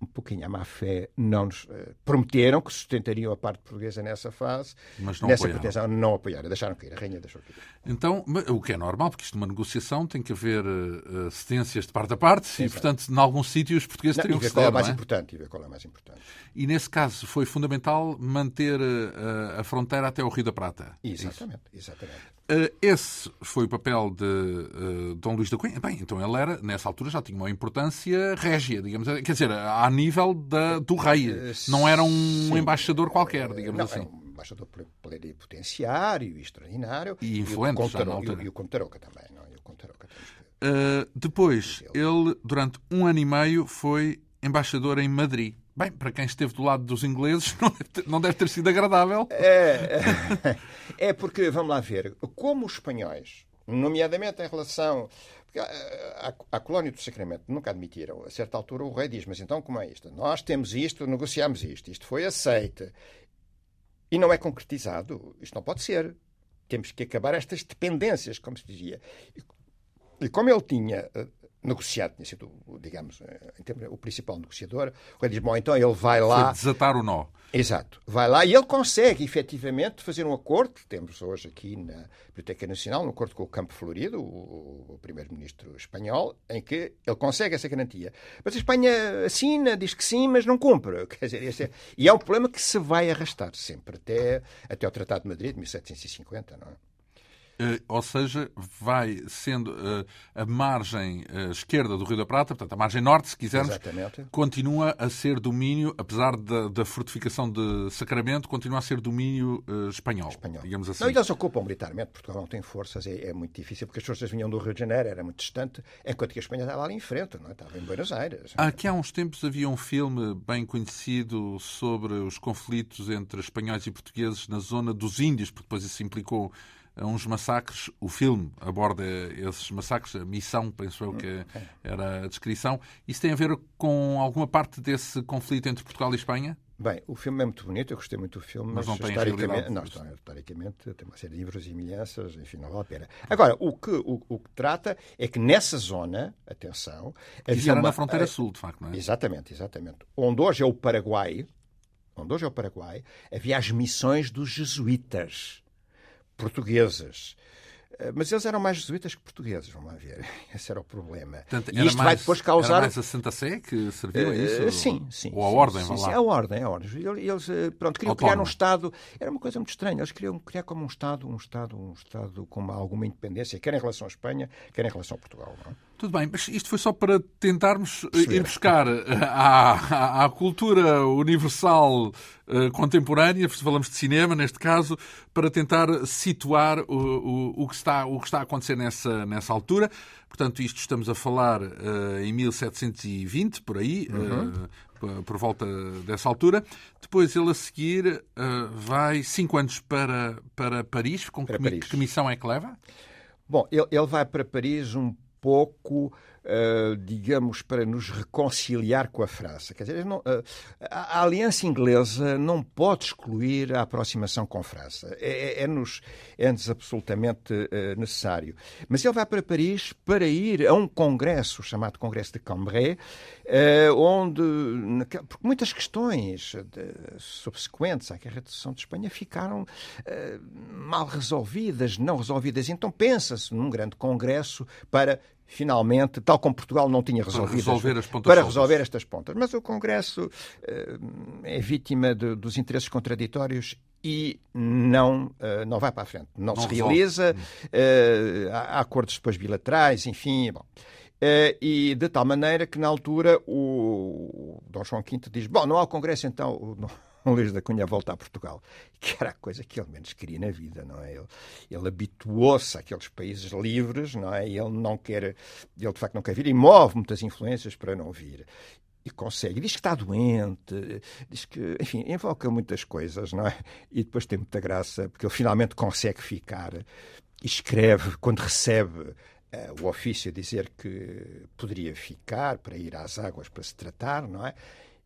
S2: um pouquinho à má fé, não nos uh, prometeram que sustentariam a parte portuguesa nessa fase,
S1: mas não
S2: nessa
S1: apoiaram.
S2: pretensão, não apoiaram, deixaram cair, a rainha deixou cair.
S1: Então, o que é normal, porque isto numa negociação tem que haver uh, cedências de parte a parte Sim, e, portanto, em algum sítio os portugueses não, teriam que
S2: ceder, qual é mais
S1: é?
S2: importante, e ver qual é mais importante.
S1: E nesse caso foi fundamental manter uh, a fronteira até o Rio da Prata.
S2: Exatamente, exatamente.
S1: Uh, esse foi o papel de uh, Dom Luís da Cunha. Bem, então ele era, nessa altura, já tinha uma importância régia, digamos. Quer dizer, a nível da, do rei. Uh, não era um sim. embaixador qualquer, digamos
S2: não,
S1: assim.
S2: Era um embaixador plenipotenciário, extraordinário.
S1: E influente,
S2: e o,
S1: altura.
S2: E, o Contaroca também. Não? E o Contaroca
S1: depois, ele, durante um ano e meio, foi embaixador em Madrid. Bem, para quem esteve do lado dos ingleses, não deve ter, não deve ter sido agradável.
S2: É, é, porque, vamos lá ver, como os espanhóis, nomeadamente em relação. A, a, a, colónia do Sacramento nunca admitiram. A certa altura o rei diz: Mas então como é isto? Nós temos isto, negociamos isto, isto foi aceito e não é concretizado. Isto não pode ser. Temos que acabar estas dependências, como se dizia. E como ele tinha eh, negociado, tinha sido, digamos, eh, o principal negociador, o rei diz, bom, então ele vai lá...
S1: Foi desatar o nó.
S2: Exato. Vai lá e ele consegue, efetivamente, fazer um acordo, que temos hoje aqui na Biblioteca Nacional, um acordo com o Campo Florido, o, o primeiro-ministro espanhol, em que ele consegue essa garantia. Mas a Espanha assina, diz que sim, mas não cumpre. Quer dizer, é, e é um problema que se vai arrastar sempre, até, até o Tratado de Madrid, de 1750, não é?
S1: Uh, ou seja, vai sendo uh, a margem uh, esquerda do Rio da Prata, portanto, a margem norte, se quisermos,
S2: Exatamente.
S1: continua a ser domínio, apesar da, da, fortificação de Sacramento, continua a ser domínio espanhol, espanhol, digamos assim.
S2: Não, eles ocupam militarmente, Portugal não tem forças, é, é, muito difícil, porque as forças vinham do Rio de Janeiro, era muito distante, enquanto que a Espanha estava ali em frente, não é? estava em Buenos Aires.
S1: Aqui há uns tempos havia um filme bem conhecido sobre os conflitos entre espanhóis e portugueses na zona dos Índios, porque depois isso implicou uns massacres. O filme aborda esses massacres, a missão, penso eu que era a descrição. Isso tem a ver com alguma parte desse conflito entre Portugal e Espanha?
S2: Bem, o filme é muito bonito, eu gostei muito do filme,
S1: mas,
S2: mas
S1: não
S2: historicamente, não, historicamente tem uma série de livros e milhanças, enfim, não vale a pena. Agora, o que, o, o que trata é que nessa zona, atenção...
S1: Isso era uma, na fronteira sul, de facto, não é?
S2: Exatamente, exatamente. Onde hoje é o Paraguai, onde hoje é o Paraguai, havia as missões dos jesuítas portugueses eh, mas eles eram mais jesuítas que portugueses, vamos lá ver. Esse era o problema.
S1: Portanto, e isto mais, vai depois causar. Era mais a Santa Sé que serviu a eh, isso?
S2: sim, sim.
S1: Ou a
S2: sim,
S1: ordem,
S2: sim, sim, a ordem, a ordem. Eles, pronto, queriam Autónomo. criar um Estado. Era uma coisa muito estranha. Eles queriam criar como um Estado, um Estado, um Estado com alguma independência, quer em relação à Espanha, quer em relação a Portugal. Não é?
S1: Tudo bem, mas isto foi só para tentarmos Sim. ir buscar à, à, à cultura universal uh, contemporânea, falamos de cinema neste caso, para tentar situar o, o, o, que, está, o que está a acontecer nessa, nessa altura. Portanto, isto estamos a falar uh, em 1720, por aí, uhum. uh, por volta dessa altura. Depois ele a seguir vai cinco anos para, para Paris. Com para que, Paris. que missão é que leva?
S2: Bom, ele, ele vai para Paris um pouco Uh, digamos, para nos reconciliar com a França. Quer dizer, não, uh, a, aliança inglesa não pode excluir a aproximação com a França. É, é, é-nos, é-nos absolutamente uh, necessário. Mas ele vai para Paris para ir a um congresso chamado Congresso de Cambrai, onde porque muitas questões de, subsequentes à Guerra de Sucessão de Espanha ficaram mal resolvidas, não resolvidas. Então pensa-se num grande congresso para finalmente, tal como Portugal não tinha resolvido
S1: para resolver, as
S2: pontas para resolver estas pontas. Mas o Congresso uh, é vítima de, dos interesses contraditórios e não, uh, não vai para a frente. Não, não se resolve. realiza, uh, há acordos depois bilaterais, enfim. Bom. E de tal maneira que, na altura, o, o Dom João V diz: Bom, não há o Congresso, então. Não, Luís da Cunha volta a Portugal, que era a coisa que ele menos queria na vida, não é? Ele, ele habituou-se àqueles países livres, não é? Ele não quer, ele de facto não quer vir e move muitas influências para não vir e consegue. Diz que está doente, diz que, enfim, invoca muitas coisas, não é? E depois tem muita graça, porque ele finalmente consegue ficar e escreve, quando recebe uh, o ofício, dizer que poderia ficar para ir às águas para se tratar, não é?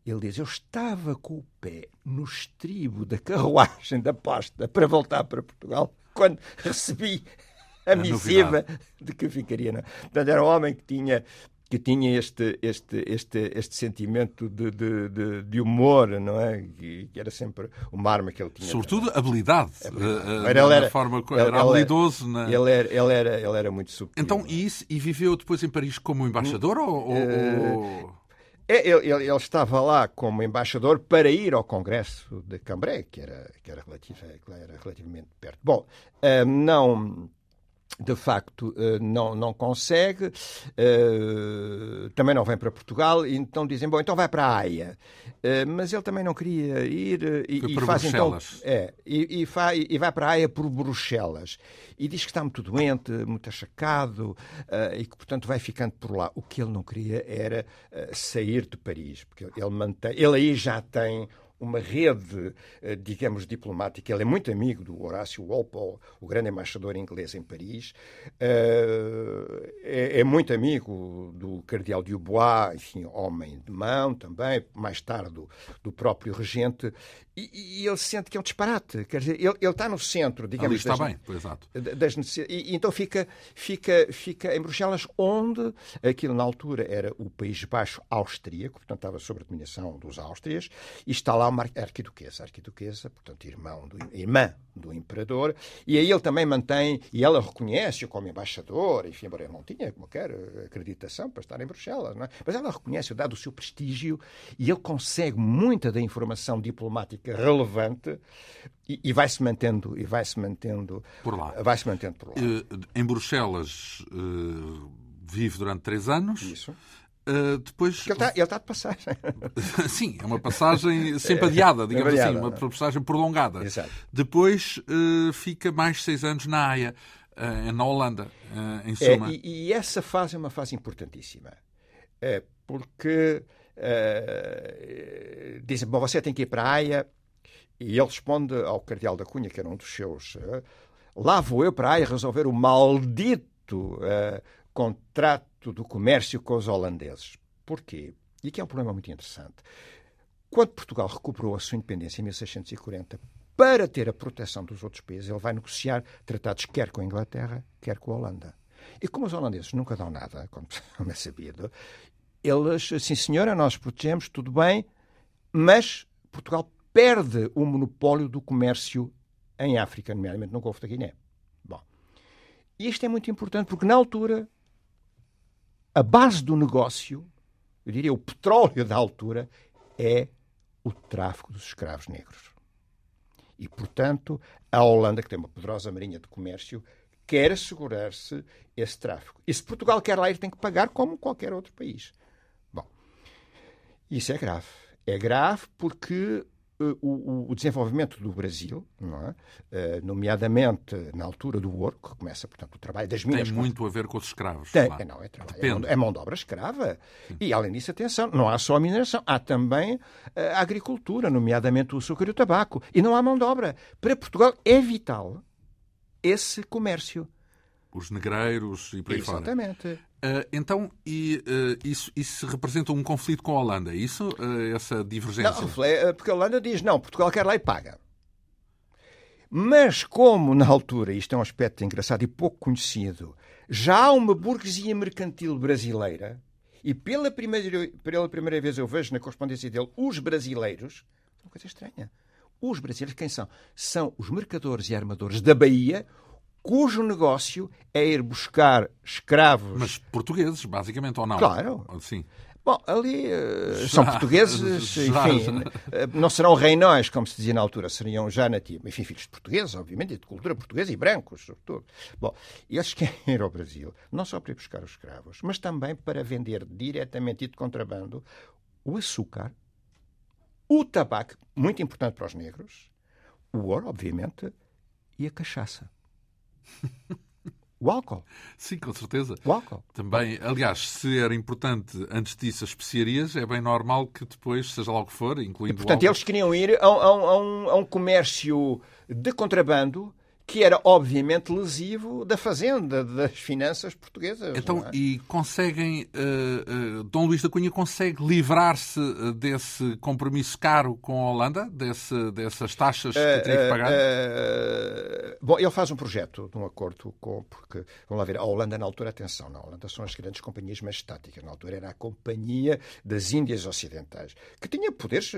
S2: Ele diz: Eu estava com o pé no estribo da carruagem da posta para voltar para Portugal quando recebi a, missiva de que ficaria. Não? Portanto, era um homem que tinha que tinha este, este, este, este sentimento de, de, de, de humor, não é? Que, era sempre uma arma que ele tinha.
S1: Sobretudo habilidade. habilidade. Uh, era, forma, ele, era habilidoso.
S2: Ele, na... ele, era, ele, era, ele era muito subtil.
S1: Então, e, isso, e viveu depois em Paris como embaixador? Uh, ou, ou...
S2: É, ele, ele, estava lá como embaixador para ir ao Congresso de Cambrai, que era, que era, relativ, que era relativamente perto. Bom, uh, não de facto eh, não, não consegue, uh, também não vem para Portugal, e então dizem, bom, então vai para a Haia. Uh, mas ele também não queria ir e,
S1: e faz então.
S2: É, e, e, fa, e, vai para a Haia por Bruxelas. E diz que está muito doente, muito achacado, e que, portanto, vai ficando por lá. O que ele não queria era sair de Paris, porque ele, mantém, ele aí já tem uma rede, eh, digamos, diplomática. Ele é muito amigo do Horácio Walpole, o grande embaixador inglês em Paris. Eh, é, é muito amigo do cardeal de Dubois, enfim, homem de mão também, mais tarde do, do próprio regente. E, e, ele sente que é um disparate. Quer dizer, ele, ele está no centro, digamos.
S1: Ali está das, bem, exato.
S2: Das e, então fica, fica, fica em Bruxelas, onde aquilo na altura era o País Baixo austríaco, portanto estava sob a dominação dos Áustrias, e está lá uma arquiduquesa, arquiduquesa, portanto irmão do, irmã do imperador, e aí ele também mantém, e ela reconhece-o como embaixador, enfim, embora ele não tinha qualquer acreditação para estar em Bruxelas, não é? mas ela reconhece-o, dado o seu prestígio, e ele consegue muita da informação diplomática relevante e, e vai-se mantendo, e vai-se mantendo
S1: por lá.
S2: Vai-se mantendo por lá.
S1: Em Bruxelas vive durante três anos.
S2: Isso.
S1: Uh, depois...
S2: Ele está, ele está de passagem.
S1: Sim, é uma passagem sempre adiada, digamos assim, uma passagem prolongada.
S2: Exato.
S1: Depois uh, fica mais seis anos na Haia, uh, na Holanda, em
S2: é, suma. É, e, e, essa fase é uma fase importantíssima, é, porque dizem, bom, você tem que ir para a Haia, e ele responde ao Cardeal da Cunha, que era um dos seus lá vou eu para aí resolver o maldito contrato do comércio com os holandeses. Porquê? E aqui é um problema muito interessante. Quando Portugal recuperou a sua independência em 1640, para ter a proteção dos outros países, ele vai negociar tratados quer com a Inglaterra, quer com a Holanda. E como os holandeses nunca dão nada, como é sabido, eles, sim senhora, nós protegemos, tudo bem, mas Portugal perde o monopólio do comércio em África, nomeadamente no Golfo da Guiné. Bom, e isto é muito importante porque, na altura, a base do negócio, eu diria o petróleo da altura, é o tráfico dos escravos negros. E, portanto, a Holanda, que tem uma poderosa marinha de comércio, quer assegurar-se esse tráfico. E se Portugal quer lá ir, tem que pagar como qualquer outro país. Bom, isso é grave. É grave porque o, o, desenvolvimento do Brasil, é? uh, nomeadamente na altura do ouro, que começa, portanto, o trabalho das minas...
S1: Tem muito a ver com os escravos.
S2: Tem, claro. não, é, trabalho, é, mão, é mão de obra escrava. Sim. E, além disso, atenção, não há só a mineração, há também uh, a agricultura, nomeadamente o açúcar e o tabaco. E não há mão de obra. Para Portugal é vital esse comércio.
S1: Os negreiros e por aí
S2: Exatamente. fora.
S1: Uh, então, e, uh, isso, isso representa um conflito com a Holanda, é isso? Uh, essa divergência?
S2: Não, porque a Holanda diz, não, Portugal quer lá e paga. Mas como, na altura, isto é um aspecto engraçado e pouco conhecido, já há uma burguesia mercantil brasileira, e pela primeira, pela primeira vez eu vejo na correspondência dele os brasileiros, é uma coisa estranha. Os brasileiros quem são? São os mercadores e armadores da Bahia, cujo negócio é ir buscar escravos.
S1: Mas portugueses, basicamente, ou não?
S2: Claro.
S1: Sim.
S2: Bom, ali uh, são portugueses, já, enfim, já. não serão reinóis, como se dizia na altura, seriam já nativos, enfim, filhos de portugueses, obviamente, e de cultura portuguesa e brancos, sobretudo. Bom, eles querem ir ao Brasil, não só para ir buscar os escravos, mas também para vender diretamente e de contrabando o açúcar, o tabaco, muito importante para os negros, o ouro, obviamente, e a cachaça. O álcool.
S1: Sim, com certeza.
S2: O álcool.
S1: Também, aliás, se era importante antes disso as especiarias, é bem normal que depois, seja lá o que for, incluindo e,
S2: portanto, eles queriam ir a, a, a, um, a um comércio de contrabando que era obviamente lesivo da fazenda, das finanças portuguesas.
S1: Então,
S2: é?
S1: e conseguem, uh, uh, Dom Luís da Cunha consegue livrar-se eh, desse compromisso caro com a Holanda, desse, dessas taxas que uh, teria que pagar?
S2: bom, ele faz um projeto de um acordo com, porque, vamos lá ver, a Holanda na altura, atenção, na Holanda são as grandes companhias estáticas, na altura era a Companhia das Índias Ocidentais, que tinha poderes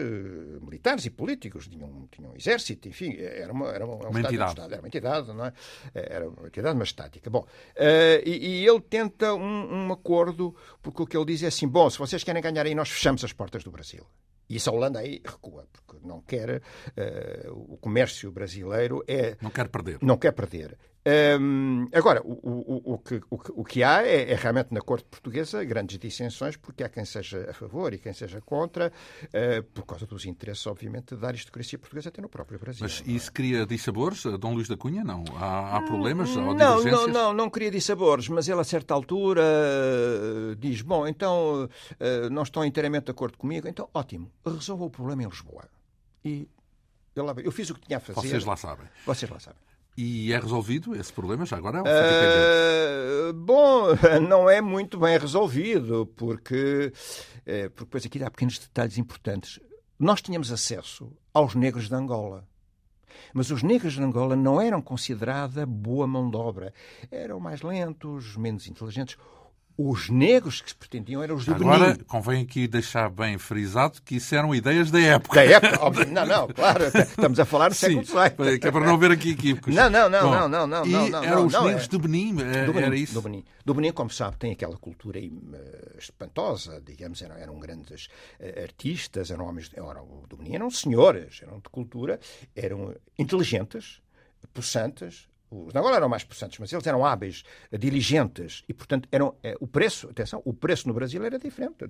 S2: militares e políticos, tinha um, tinha um exército, enfim, era uma, era uma,
S1: uma entidade.
S2: Estado, era uma entidade entidade, não é? é era uma entidade, mas estática. Bom, uh, e, e, ele tenta um, um, acordo, porque o que ele diz é assim: bom, se vocês querem ganhar aí, nós fechamos as portas do Brasil. E isso a Holanda aí recua, porque não quer. Uh, o comércio brasileiro é.
S1: Não quer perder.
S2: Não quer perder. Agora, o, o, o, que, o, o que há é, é, realmente na corte portuguesa grandes dissensões, porque há quem seja a favor e quem seja contra, uh, por causa dos interesses, obviamente, da aristocracia portuguesa até no próprio Brasil.
S1: Mas isso é? cria dissabores? Dom Luís da Cunha, não? Há, há problemas? Há
S2: não, não, não, não cria dissabores, mas ele a certa altura uh, diz: Bom, então uh, não estão inteiramente de acordo comigo, então ótimo, resolva o problema em Lisboa. E eu, lá, eu fiz o que tinha a fazer.
S1: Vocês lá sabem.
S2: Vocês lá sabem.
S1: E é resolvido esse problema já agora?
S2: Uh, bom, não é muito bem resolvido, porque, uh, porque depois aqui há pequenos detalhes importantes. Nós tínhamos acesso aos negros de Angola. Mas os negros de Angola não eram considerada boa mão de obra. Eram mais lentos, menos inteligentes os negros que se pretendiam eram os do
S1: Agora,
S2: Benin.
S1: convém aqui deixar bem frisado que isso eram ideias da época.
S2: Da época, óbvio. Não, não, claro. Estamos a falar no século.
S1: Que é para não ver aqui equívocos.
S2: Não, não, não, Bom, não, não, não. Não, não,
S1: eram os
S2: não,
S1: negros é... do Benin, é, do Benin, era isso?
S2: Do Benin. Do Benin, como sabe, tem aquela cultura uh, espantosa, digamos, eram, eram grandes uh, artistas, eram homens, eram, do Benin eram senhores, eram de cultura, eram inteligentes, possantes, os Angola eram mais possantes, mas eles eram hábeis, diligentes e, portanto, eram, é, o preço, atenção, o preço no Brasil era diferente.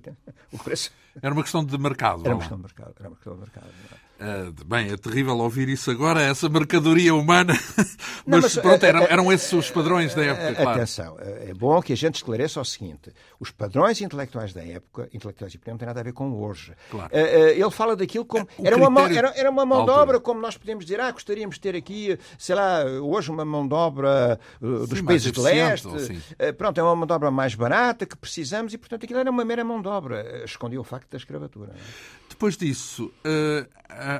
S2: O preço...
S1: Era uma questão de mercado.
S2: Era uma questão de mercado. Era uma questão de mercado.
S1: Uh, bem, é terrível ouvir isso agora, essa mercadoria humana, mas, Não, mas pronto, eram, eram, esses os padrões da época. Claro.
S2: Atenção, é bom que a gente esclareça o seguinte: os padrões intelectuais da época, intelectuais e não têm nada a ver com hoje. Claro. Uh, uh, ele fala daquilo como. Era, uma mão, era, era, uma mão de obra, como nós podemos dizer, ah, gostaríamos de ter aqui, sei lá, hoje uma mão de obra dos Sim, países de leste. pronto, é uma mão de obra mais barata que precisamos e, portanto, aquilo era uma mera mão de obra. Escondia o facto da escravatura. É?
S1: Depois disso, uh,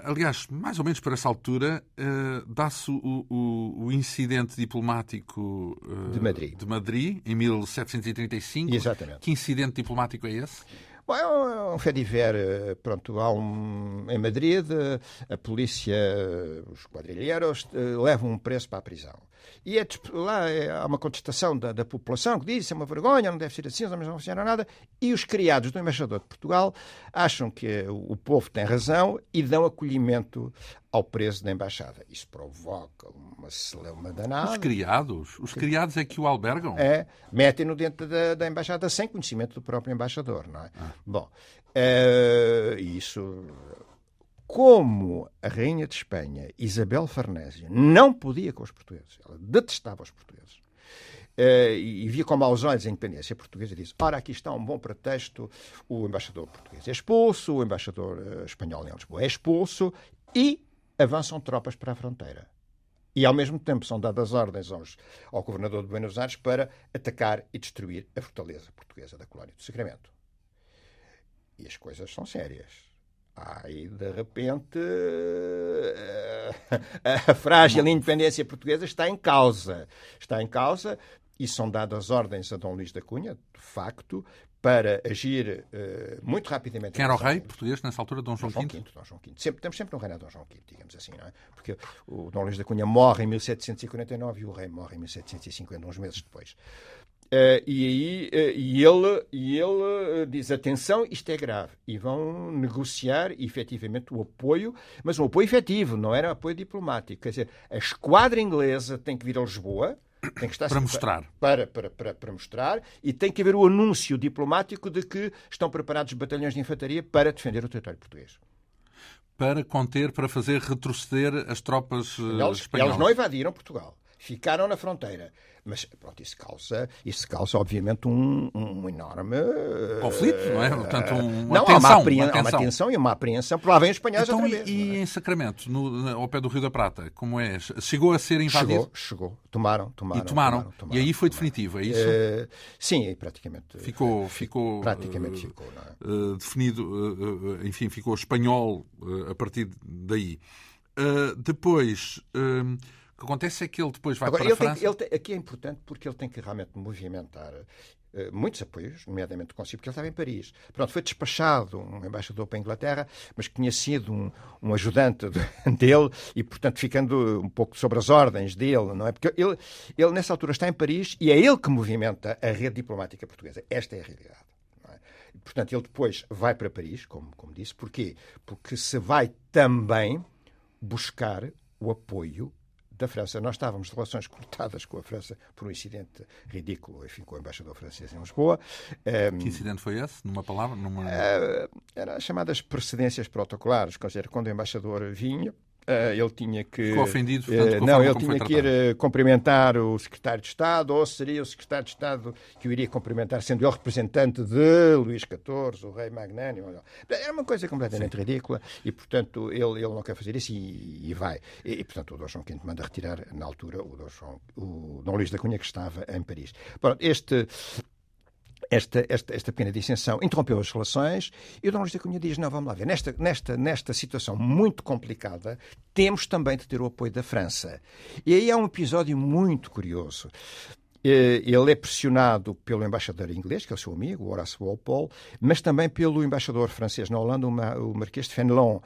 S1: aliás, mais ou menos para essa altura, uh, dá-se o, o, o, incidente diplomático uh,
S2: de, Madrid.
S1: de Madrid, em 1735.
S2: Exatamente.
S1: Que incidente diplomático é esse?
S2: Bom, é um, é fediver, pronto, há um, em Madrid a polícia, os quadrilheiros levam um preço para a prisão. E é, lá é, há uma contestação da, da, população que diz isso é uma vergonha, não deve ser assim, mas não funciona nada. E os criados do embaixador de Portugal acham que o, o povo tem razão e dão acolhimento ao preso da embaixada. Isso provoca uma celeuma danada.
S1: Os criados? Os criados é que o albergam?
S2: É, metem-no dentro da, da, embaixada sem conhecimento do próprio embaixador, não é? Ah. Bom, uh, isso como a Rainha de Espanha, Isabel Farnésio, não podia com os portugueses, ela detestava os portugueses, uh, e via com maus olhos a independência portuguesa, e disse: Ora, aqui está um bom pretexto, o embaixador português é expulso, o embaixador uh, espanhol em Lisboa é expulso, e avançam tropas para a fronteira. E, ao mesmo tempo, são dadas ordens aos, ao governador de Buenos Aires para atacar e destruir a fortaleza portuguesa da colónia do Sacramento. E as coisas são sérias Aí, de repente, a frágil independência portuguesa está em causa. Está em causa e são dadas ordens a Dom Luís da Cunha, de facto, para agir uh, muito rapidamente.
S1: Quem era o rei português nessa altura, Dom João,
S2: João V? Dom João V. Sempre, temos sempre um reinado Dom João V, digamos assim, não é? Porque o Dom Luís da Cunha morre em 1749 e o rei morre em 1750, uns meses depois. Uh, e aí uh, e ele, e ele uh, diz: atenção, isto é grave. E vão negociar efetivamente o apoio, mas um apoio efetivo, não era apoio diplomático. Quer dizer, a esquadra inglesa tem que vir a Lisboa. Tem que estar
S1: para mostrar.
S2: Para, para, para, para, mostrar. E tem que haver o anúncio diplomático de que estão preparados batalhões de infantaria para defender o território português
S1: para conter, para fazer retroceder as tropas
S2: eles,
S1: espanholas.
S2: Eles não invadiram Portugal. Ficaram na fronteira. Mas pronto, isso causa, isso causa obviamente um, um enorme
S1: conflito, não é? Portanto, uma
S2: não, há uma, apreen... uma, uma tensão e uma apreensão. Por lá vem os espanhóis
S1: então,
S2: vez.
S1: E,
S2: é?
S1: em Sacramento, no, ao pé do Rio da Prata, como é? Chegou a ser invadido?
S2: Chegou, chegou. Tomaram, tomaram.
S1: E tomaram.
S2: tomaram, tomaram
S1: e aí foi
S2: tomaram.
S1: definitivo, é isso?
S2: Uh, sim, praticamente.
S1: Ficou, ficou
S2: praticamente uh, ficou,
S1: é? uh, definido, enfim, ficou espanhol a partir daí. depois o que acontece é que ele depois vai
S2: Agora,
S1: para
S2: a
S1: França...
S2: Tem, tem, aqui é importante porque ele tem que realmente movimentar uh, muitos apoios, nomeadamente consigo, porque ele estava em Paris. Pronto, foi despachado um embaixador para a Inglaterra, mas que tinha sido um, um ajudante de, dele e, portanto, ficando um pouco sobre as ordens dele, não é? Porque ele, ele, nessa altura, está em Paris e é ele que movimenta a rede diplomática portuguesa. Esta é a realidade. É? Portanto, ele depois vai para Paris, como, como disse. Porquê? Porque se vai também buscar o apoio da França. Nós estávamos de relações cortadas com a França por um incidente ridículo, enfim, com o embaixador francês em Lisboa.
S1: Que incidente foi esse? Numa palavra? Numa...
S2: Uh, era chamadas precedências protocolares, quer dizer, quando o embaixador vinha, Uh, ele tinha que.
S1: Ficou ofendido, portanto,
S2: uh, Não, ele tinha que ir uh, cumprimentar o secretário de Estado, ou seria o secretário de Estado que o iria cumprimentar, sendo ele representante de Luís XIV, o rei magnânimo. Era uma coisa completamente Sim. ridícula e, portanto, ele, ele não quer fazer isso e, e vai. E, e, portanto, o Dom João V manda retirar, na altura, o Dom, João, o Dom Luís da Cunha, que estava em Paris. Pronto, este esta, esta, esta pena de isenção interrompeu as relações e o Dom Luís da Cunha diz, não, vamos lá ver, nesta, nesta, nesta situação muito complicada, temos também de ter o apoio da França. E aí há um episódio muito curioso. Eh, ele é pressionado pelo embaixador inglês, que é o seu amigo, Horace Walpole, mas também pelo embaixador francês na Holanda, o Marquês de Fenelon,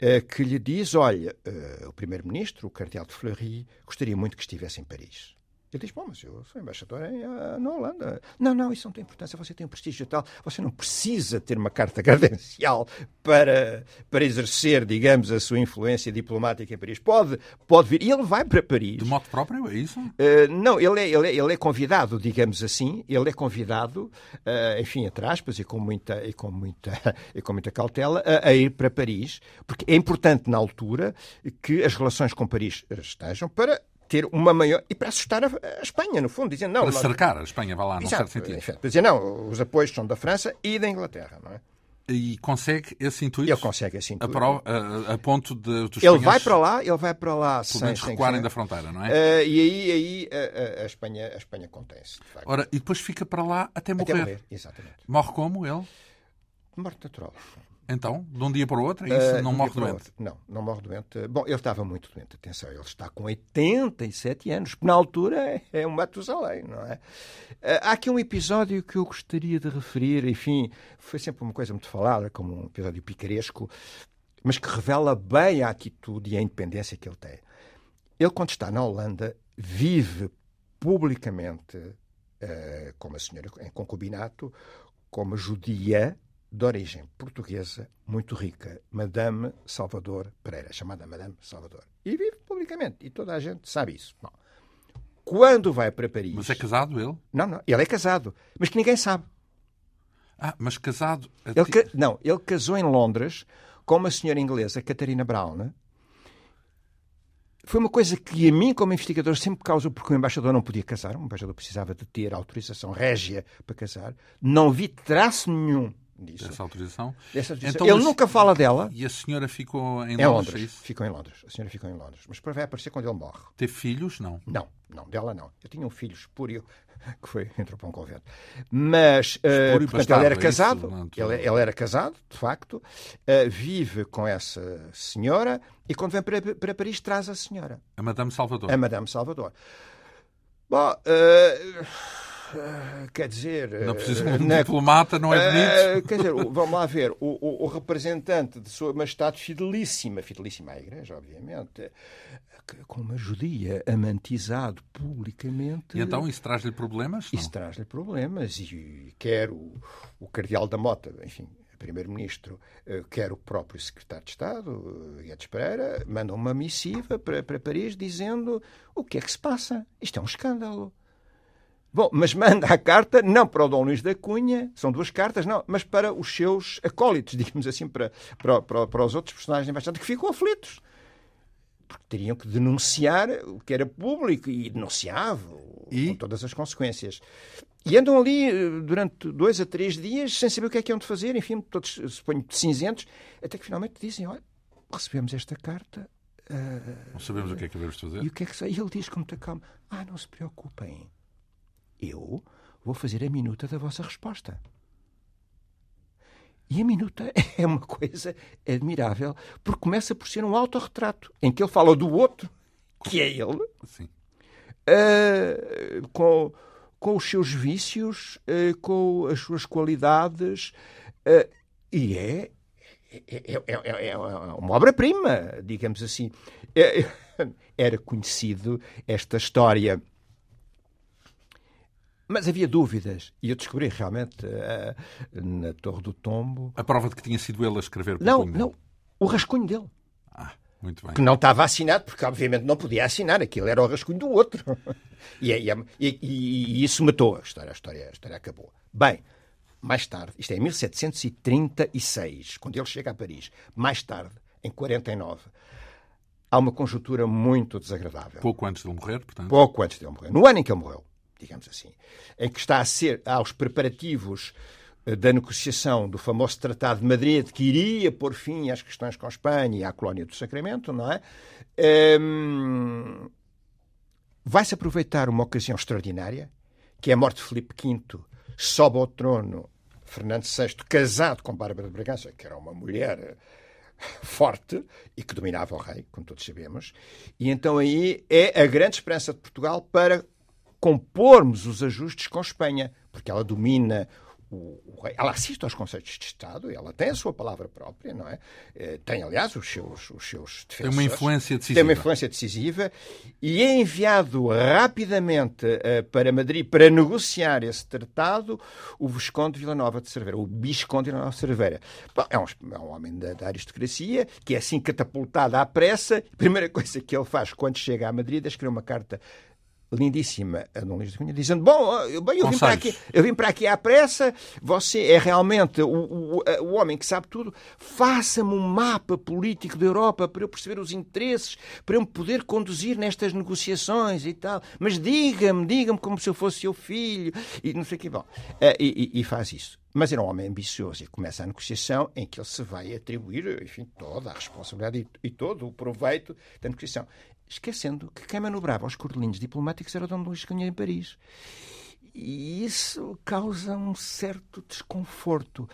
S2: eh, que lhe diz: Olha, eh, o primeiro-ministro, o cardeal de Fleury, gostaria muito que estivesse em Paris. Ele diz, bom, mas eu sou embaixador em, uh, na Holanda. Não, não, isso não tem importância, você tem um prestígio tal, você não precisa ter uma carta credencial para, para exercer, digamos, a sua influência diplomática em Paris. Pode, pode vir. E ele vai para Paris.
S1: De modo próprio, é isso?
S2: Uh, não, ele é, ele, é, ele é convidado, digamos assim, ele é convidado, uh, enfim, entre aspas, e com muita, e com muita, e com muita cautela, a, a ir para Paris, porque é importante na altura que as relações com Paris estejam para ter uma maior. e para assustar a, a Espanha, no fundo, dizendo não.
S1: Para cercar a Espanha, vai lá, num certo sentido.
S2: Enfim, dizer não, os apoios são da França e da Inglaterra, não é?
S1: E consegue esse intuito?
S2: Ele consegue esse intuito.
S1: A, a, a ponto de
S2: dos Ele vai para lá, ele vai para lá
S1: sem, menos recuarem sem, da fronteira, não é?
S2: Uh, e aí, aí a, a, Espanha, a Espanha acontece. De
S1: Ora, e depois fica para lá até morrer. Até morrer,
S2: exatamente.
S1: Morre como ele?
S2: Morte natural.
S1: Então, de um dia para o outro, é isso? Uh, não morre doente?
S2: Não, não morre doente. Bom, ele estava muito doente, atenção, ele está com 87 anos, que na altura é um Matusalém, não é? Uh, há aqui um episódio que eu gostaria de referir, enfim, foi sempre uma coisa muito falada, como um episódio picaresco, mas que revela bem a atitude e a independência que ele tem. Ele, quando está na Holanda, vive publicamente uh, com uma senhora em concubinato, como judia, de origem portuguesa muito rica, Madame Salvador Pereira, chamada Madame Salvador. E vive publicamente, e toda a gente sabe isso. Bom, quando vai para Paris.
S1: Mas é casado ele?
S2: Não, não, ele é casado, mas que ninguém sabe.
S1: Ah, mas casado.
S2: Ele ca... Não, ele casou em Londres com uma senhora inglesa, Catarina Brown. Foi uma coisa que a mim, como investigador, sempre causou, porque o embaixador não podia casar, o embaixador precisava de ter autorização régia para casar. Não vi traço nenhum
S1: disso. Dessa autorização?
S2: Dessa autorização. Então, Ele nunca fala dela.
S1: E a senhora ficou em
S2: é
S1: Londres?
S2: Londres. É ficou em Londres. A senhora ficou em Londres. Mas vai aparecer quando ele morre.
S1: Teve filhos? Não.
S2: Não, não, dela não. Eu tinha um filho espúrio que foi, entrou para um convento. Mas, uh, portanto, ele era casado, isso, ele, ele, era casado, de facto, uh, vive com essa senhora e quando vem para, para Paris traz a senhora.
S1: A Madame Salvador.
S2: A Madame Salvador. Bom, uh, quer dizer.
S1: Não precisa de um na, diplomata, não é ah,
S2: bonito? quer dizer, vamos lá ver, o, o, o, representante de Sua Majestade Fidelíssima, fidelíssima à Igreja, obviamente, com uma judia amantizado publicamente.
S1: E então isso traz-lhe problemas?
S2: Isso traz-lhe problemas. E quer o, o Cardeal da Mota, enfim, Primeiro-Ministro, eh, quer o próprio Secretário de Estado, eh, Guedes Pereira, mandam uma missiva para, para Paris dizendo o que é que se passa. Isto é um escândalo. Bom, mas manda a carta não para o Dom Luís da Cunha, são duas cartas, não, mas para os seus acólitos, digamos assim, para, para, para, para os outros personagens da embaixada que ficam aflitos. Porque teriam que denunciar o que era público e denunciavam e? com todas as consequências. E andam ali eh, durante dois a três dias sem saber o que é que hão de fazer, enfim, todos suponho cinzentos, até que finalmente dizem: olha, recebemos esta carta.
S1: Uh, não sabemos o que é que devemos fazer.
S2: E, o que é que... e ele diz com muita calma: ah, não se preocupem eu vou fazer a minuta da vossa resposta. E a minuta é uma coisa admirável, porque começa por ser um autorretrato, em que ele fala do outro, que é ele, uh, com, com os seus vícios, uh, com as suas qualidades, uh, e é, é, é, é, é uma obra-prima, digamos assim. Era conhecido esta história mas havia dúvidas. E eu descobri realmente uh, na Torre do Tombo.
S1: A prova de que tinha sido ele a escrever
S2: Não, punho não. O rascunho dele.
S1: Ah, muito bem.
S2: Que não estava assinado, porque obviamente não podia assinar. Aquilo era o rascunho do outro. e, e, e, e, isso matou a história. A história, a história acabou. Bem, mais tarde, isto é em 1736, quando ele chega a Paris. Mais tarde, em 49 há uma conjuntura muito desagradável.
S1: Pouco antes de ele morrer, portanto?
S2: Pouco antes de ele morrer. No ano em que ele morreu digamos assim, em que está a ser aos preparativos eh, da negociação do famoso Tratado de Madrid, que iria pôr fim às questões com a Espanha e à colónia do Sacramento, não é? Um, Vai-se aproveitar uma ocasião extraordinária, que é a morte de Filipe V, sobe ao trono Fernando VI, casado com Bárbara de Bragança, que era uma mulher forte e que dominava o rei, como todos sabemos, e então aí é a grande esperança de Portugal para compormos os ajustes com Espanha, porque ela domina ela assiste aos Conselhos de Estado, ela tem a sua palavra própria, não é? Eh, tem, aliás, os seus, os seus defensores.
S1: Tem uma influência decisiva.
S2: Tem uma influência decisiva e é enviado rapidamente uh, para Madrid para negociar esse tratado o Visconde Vila Nova de Cerveira, o Visconde Vila Nova de Cerveira. Bom, é, um, é um homem da, da, aristocracia que é assim catapultado à pressa. A primeira coisa que ele faz quando chega a Madrid é escrever uma carta lindíssima a Dom Luís de Cunha, dizendo: Bom, eu, bem, eu, vim para aqui, eu vim para aqui à pressa, você é realmente o, o, o homem que sabe tudo, faça-me um mapa político da Europa para eu perceber os interesses, para eu me poder conduzir nestas negociações e tal. Mas diga-me, diga-me como se eu fosse seu filho, e não sei o que. Bom, eh, e, e, e faz isso. Mas era um homem ambicioso e começa a negociação em que ele se vai atribuir, enfim, toda a responsabilidade e, e todo o proveito da negociação esquecendo que quem manobrava os cordelinhos diplomáticos era o Dom Luís Cunha em Paris. E isso causa um certo desconforto.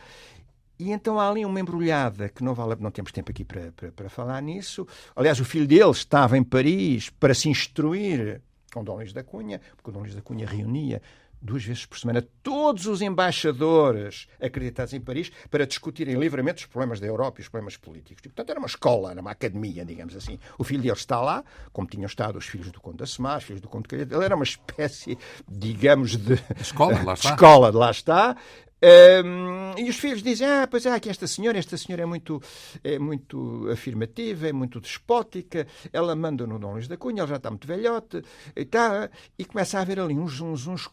S2: E então há ali uma embrulhada que não vale, não temos tempo aqui para, para, para falar nisso. Aliás, o filho dele estava em Paris para se instruir com Dom Luís da Cunha, porque o Dom Luís da Cunha reunia duas vezes por semana, todos os embaixadores acreditados em Paris para discutirem livremente os problemas da Europa e os problemas políticos. E, portanto, era uma escola, era uma academia, digamos assim. O filho dele está lá, como tinham estado os filhos do Conde da Semar, os filhos do Conde de Calheta. Ele era uma espécie, digamos, de...
S1: Escola, lá está.
S2: Escola, lá está. Um, e os filhos dizem: Ah, pois é, que esta senhora, esta senhora é muito, é muito afirmativa, é muito despótica, ela manda no Dom Luís da Cunha, ela já está muito velhote, e, tá, e começa a haver ali uns, uns, uns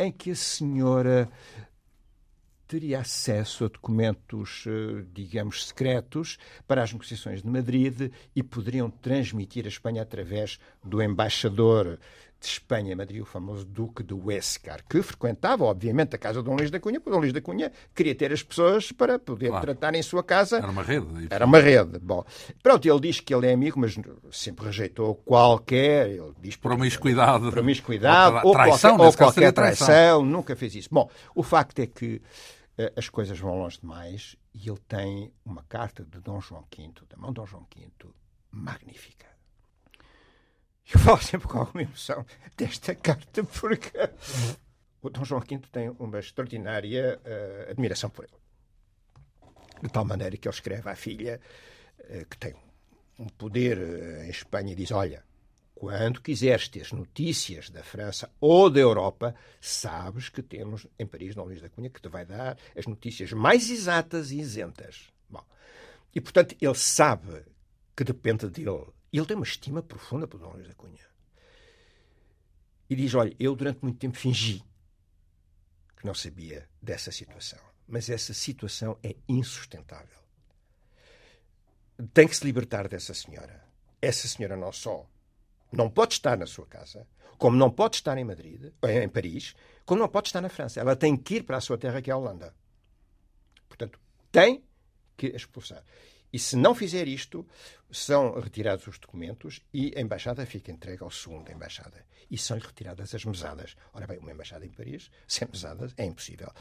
S2: em que a senhora teria acesso a documentos, eh, digamos, secretos para as negociações de Madrid e poderiam transmitir a Espanha através do embaixador de Espanha, Madrid, o famoso Duque de Huescar, que frequentava, obviamente, a casa de Dom Luís da Cunha, porque Dom Luís da Cunha queria ter as pessoas para poder claro. tratar em sua casa.
S1: Era uma rede.
S2: Era uma rede. Bom, pronto, ele diz que ele é amigo, mas sempre rejeitou qualquer. Ele diz
S1: promiscuidade.
S2: Promiscuidade, ou, tra traição, ou qualquer, ou qualquer traição. traição. Nunca fez isso. Bom, o facto é que uh, as coisas vão longe demais e ele tem uma carta de Dom João V, da mão de Dom João V, magnífica eu falo sempre com alguma emoção desta carta, porque o Dom João V tem uma extraordinária uh, admiração por ele. De tal maneira que ele escreve à filha, uh, que tem um poder uh, em Espanha, e diz: Olha, quando quiseres ter notícias da França ou da Europa, sabes que temos em Paris, Dom Luís da Cunha, que te vai dar as notícias mais exatas e isentas. Bom, e portanto ele sabe que depende dele e ele tem uma estima profunda por Dom Luís da Cunha. E diz: Olha, eu durante muito tempo fingi que não sabia dessa situação. Mas essa situação é insustentável. Tem que se libertar dessa senhora. Essa senhora não só não pode estar na sua casa, como não pode estar em Madrid, em Paris, como não pode estar na França. Ela tem que ir para a sua terra, que é a Holanda. Portanto, tem que expulsar. E se não fizer isto, são retirados os documentos e a embaixada fica entregue ao segundo embaixada. E são-lhe retiradas as mesadas. Ora bem, uma embaixada em Paris, sem mesadas, é impossível.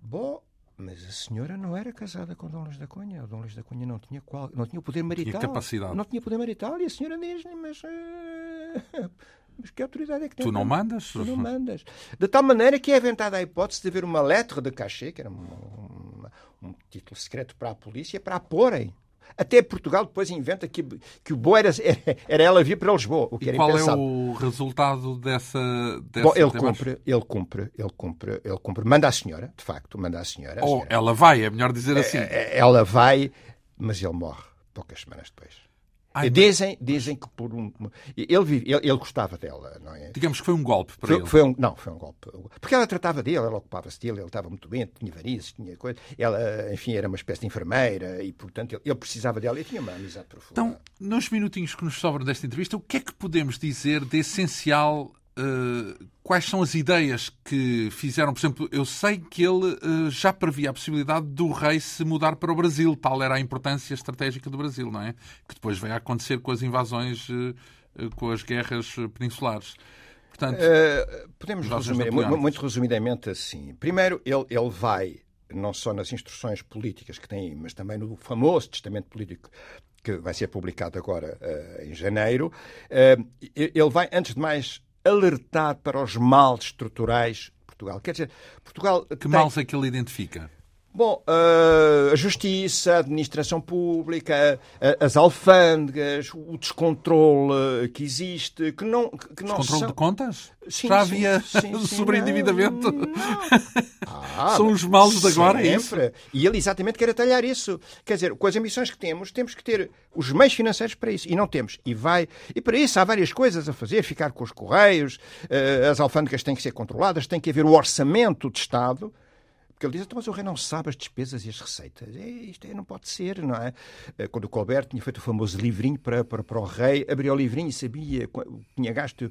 S2: Bom, mas a senhora não era casada com Dom Luís da Cunha. O Dom Luís da Cunha não tinha, qual, não tinha poder marital.
S1: Tinha capacidade.
S2: Não tinha poder marital. E a senhora diz-lhe, mas... Uh, mas que autoridade é que tem?
S1: Tu não mandas?
S2: Tu não mandas. De tal maneira que é aventada a hipótese de haver uma letra de cachê, que era um, um título secreto para a polícia, para a porem até Portugal depois inventa que, que o bom era, era ela vir para Lisboa. O que
S1: e
S2: era
S1: qual
S2: impensado.
S1: é o resultado dessa. dessa
S2: bom, ele cumpre, ele cumpre, ele cumpre, ele cumpre. Manda a senhora, de facto, manda a senhora.
S1: Ou ela vai, é melhor dizer
S2: É,
S1: assim.
S2: Ela vai, mas ele morre poucas semanas depois.
S1: Ai,
S2: dizem, dizem que por um. Ele, vive, ele, ele gostava dela, não é?
S1: Digamos que foi um golpe para
S2: Foi,
S1: ele.
S2: foi um, não, foi um golpe. Porque ela tratava dele, ela ocupava-se dele, ele estava muito bem, tinha varizes, tinha coisa. Ela, enfim, era uma espécie de enfermeira e, portanto, ele, ele precisava dela e tinha uma amizade profunda.
S1: Então, nos minutinhos que nos sobram desta entrevista, o que é que podemos dizer de essencial? uh, quais são as ideias que fizeram? Por exemplo, eu sei que ele uh, já previa a possibilidade do rei se mudar para o Brasil. Tal era a importância estratégica do Brasil, não é? Que depois veio a acontecer com as invasões, uh, com as guerras peninsulares.
S2: Portanto, podemos resumir, muito, muito, resumidamente assim. Primeiro, ele, ele vai, não só nas instruções políticas que tem, mas também no famoso testamento político que vai ser publicado agora uh, em janeiro, uh, ele vai, antes de mais, alertar para os males estruturais Portugal. Quer dizer, Portugal.
S1: Que
S2: tem...
S1: males é que ele identifica?
S2: Bom, uh, a justiça, a administração pública, uh, as alfândegas, o descontrole que existe, que não, que não
S1: Descontrole
S2: são...
S1: de contas?
S2: Sim,
S1: Já havia
S2: sim, sim,
S1: sobreendividamento?
S2: não, não. Ah,
S1: São os males de agora, é isso?
S2: E ele exatamente quer atalhar isso. Quer dizer, com as ambições que temos, temos que ter os meios financeiros para isso. E não temos. E vai. E para isso há várias coisas a fazer. Ficar com os correios, uh, as alfândegas têm que ser controladas, tem que haver o orçamento de Estado. Porque ele diz, então, mas o rei não sabe as despesas e as receitas. É, isto é, não pode ser, não é? Quando o Colbert tinha feito o famoso livrinho para, para, para o rei, abria o livrinho e sabia o que tinha gasto uh,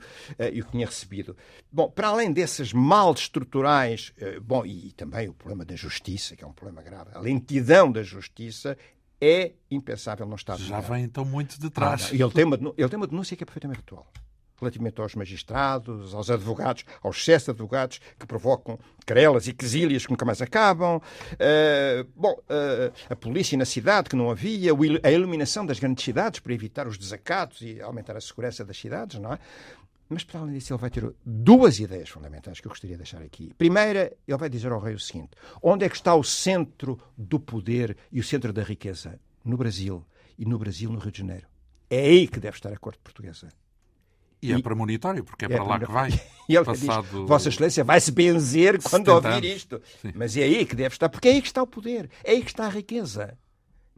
S2: e o que tinha recebido. Bom, para além desses males estruturais, uh, bom, e, e também o problema da justiça, que é um problema grave, a lentidão da justiça é impensável no Estado.
S1: Já vem então muito de trás.
S2: Ah, ele tem, uma, ele tem uma denúncia que é perfeitamente atual relativamente aos magistrados, aos advogados, aos excessos de advogados que provocam querelas e quesílias que nunca mais acabam. Uh, bom, uh, a polícia na cidade que não havia, a iluminação das grandes cidades para evitar os desacatos e aumentar a segurança das cidades, não é? Mas, para além disso, ele vai ter duas ideias fundamentais que eu gostaria de deixar aqui. Primeira, ele vai dizer ao rei o seguinte: onde é que está o centro do poder e o centro da riqueza? No Brasil. E no Brasil, no Rio de Janeiro. É aí que deve estar a corte portuguesa.
S1: E, é premonitório, porque é, é para lá que vai.
S2: E ele passado... diz, Vossa Excelência vai-se benzer quando ouvir anos. isto. Sim. Mas é aí que deve estar, porque é aí que está o poder, é aí que está a riqueza.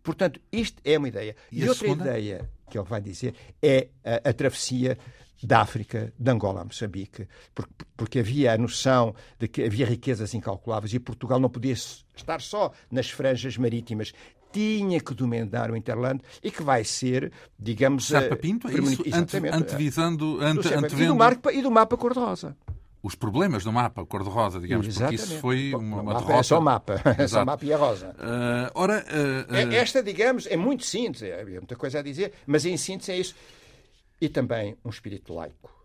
S2: Portanto, isto é uma ideia. E, e outra segunda? ideia que ele vai dizer é a, a travessia da África, de Angola a Moçambique, porque, porque, havia a noção de que havia riquezas incalculáveis e Portugal não podia estar só nas franjas marítimas, tinha que dominar o Interland e que vai ser, digamos...
S1: Serpa Pinto, é isso? Exatamente. Antevisando... Ante,
S2: antevendo... e, do mapa, e do mapa cor-de-rosa
S1: os problemas do mapa cor-de-rosa, digamos, Exatamente. porque isso foi uma, uma derrota.
S2: É só mapa, é só mapa e a rosa.
S1: Uh, ora, uh, uh...
S2: Esta, digamos, é muito síntese, havia muita coisa a dizer, mas em síntese é isso. E também um espírito laico.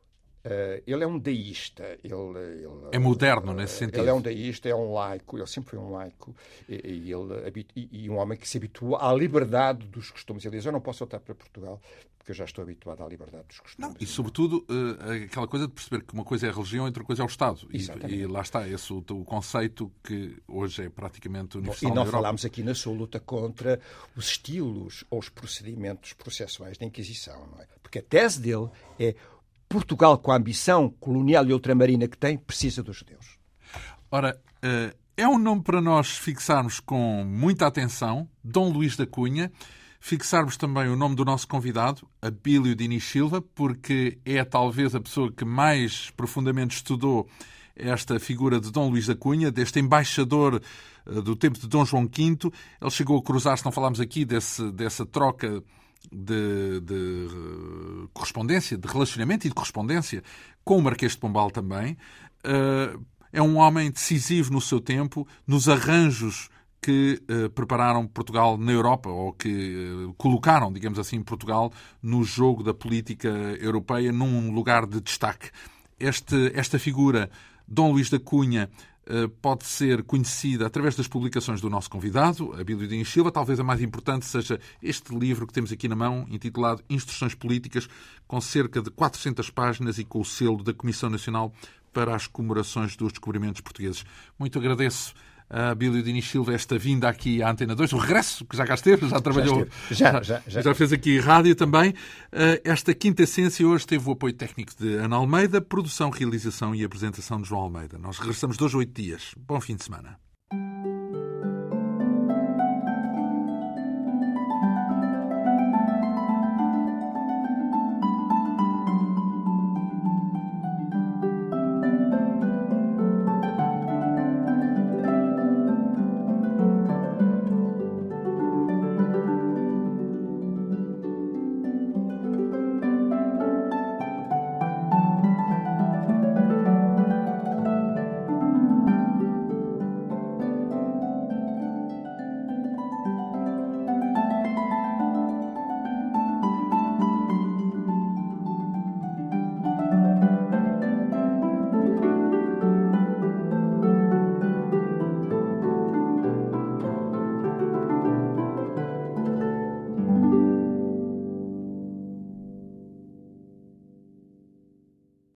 S2: Uh, ele é um deísta. Ele, ele,
S1: é moderno nesse sentido.
S2: Ele é um deísta, é um laico, ele sempre foi um laico e, e ele, e, e, um homem que se habituou à liberdade dos costumes. Ele diz: Eu não posso voltar para Portugal porque eu já estou habituado à liberdade dos costumes.
S1: Não, e, sobretudo, uh, aquela coisa de perceber que uma coisa é a religião e outra coisa é o Estado. E, e, lá está, esse o, o, conceito que hoje é praticamente universal.
S2: E não falámos aqui na sua luta contra os estilos ou os procedimentos processuais da Inquisição, não é? Porque a tese dele é Portugal, com a ambição colonial e ultramarina que tem, precisa dos judeus.
S1: Ora, eh, é um nome para nós fixarmos com muita atenção, Dom Luís da Cunha, fixarmos também o nome do nosso convidado, Abílio Dini Silva, porque é talvez a pessoa que mais profundamente estudou esta figura de Dom Luís da Cunha, deste embaixador eh, do tempo de Dom João V. Ele chegou a cruzar-se, não falámos aqui desse, dessa troca de, de, correspondência, de relacionamento e de correspondência com o Marquês de Pombal também. Uh, é um homem decisivo no seu tempo, nos arranjos que uh, prepararam Portugal na Europa, ou que colocaram, digamos assim, Portugal no jogo da política europeia num lugar de destaque. Este, esta figura, Dom Luís da Cunha, eh, pode ser conhecida através das publicações do nosso convidado, Abílio Diniz Silva. Talvez a mais importante seja este livro que temos aqui na mão, intitulado Instruções Políticas, com cerca de 400 páginas e com o selo da Comissão Nacional para as Comemorações dos Descobrimentos Portugueses. Muito agradeço a Bílio Diniz Silva esta vinda aqui à Antena 2, o regresso, que já cá esteve, já trabalhou,
S2: já, já, já,
S1: já, fez aqui rádio também. Eh, esta quinta essência hoje teve o apoio técnico de Ana Almeida, produção, realização e apresentação de João Almeida. Nós regressamos dois, oito dias. Bom fim de semana.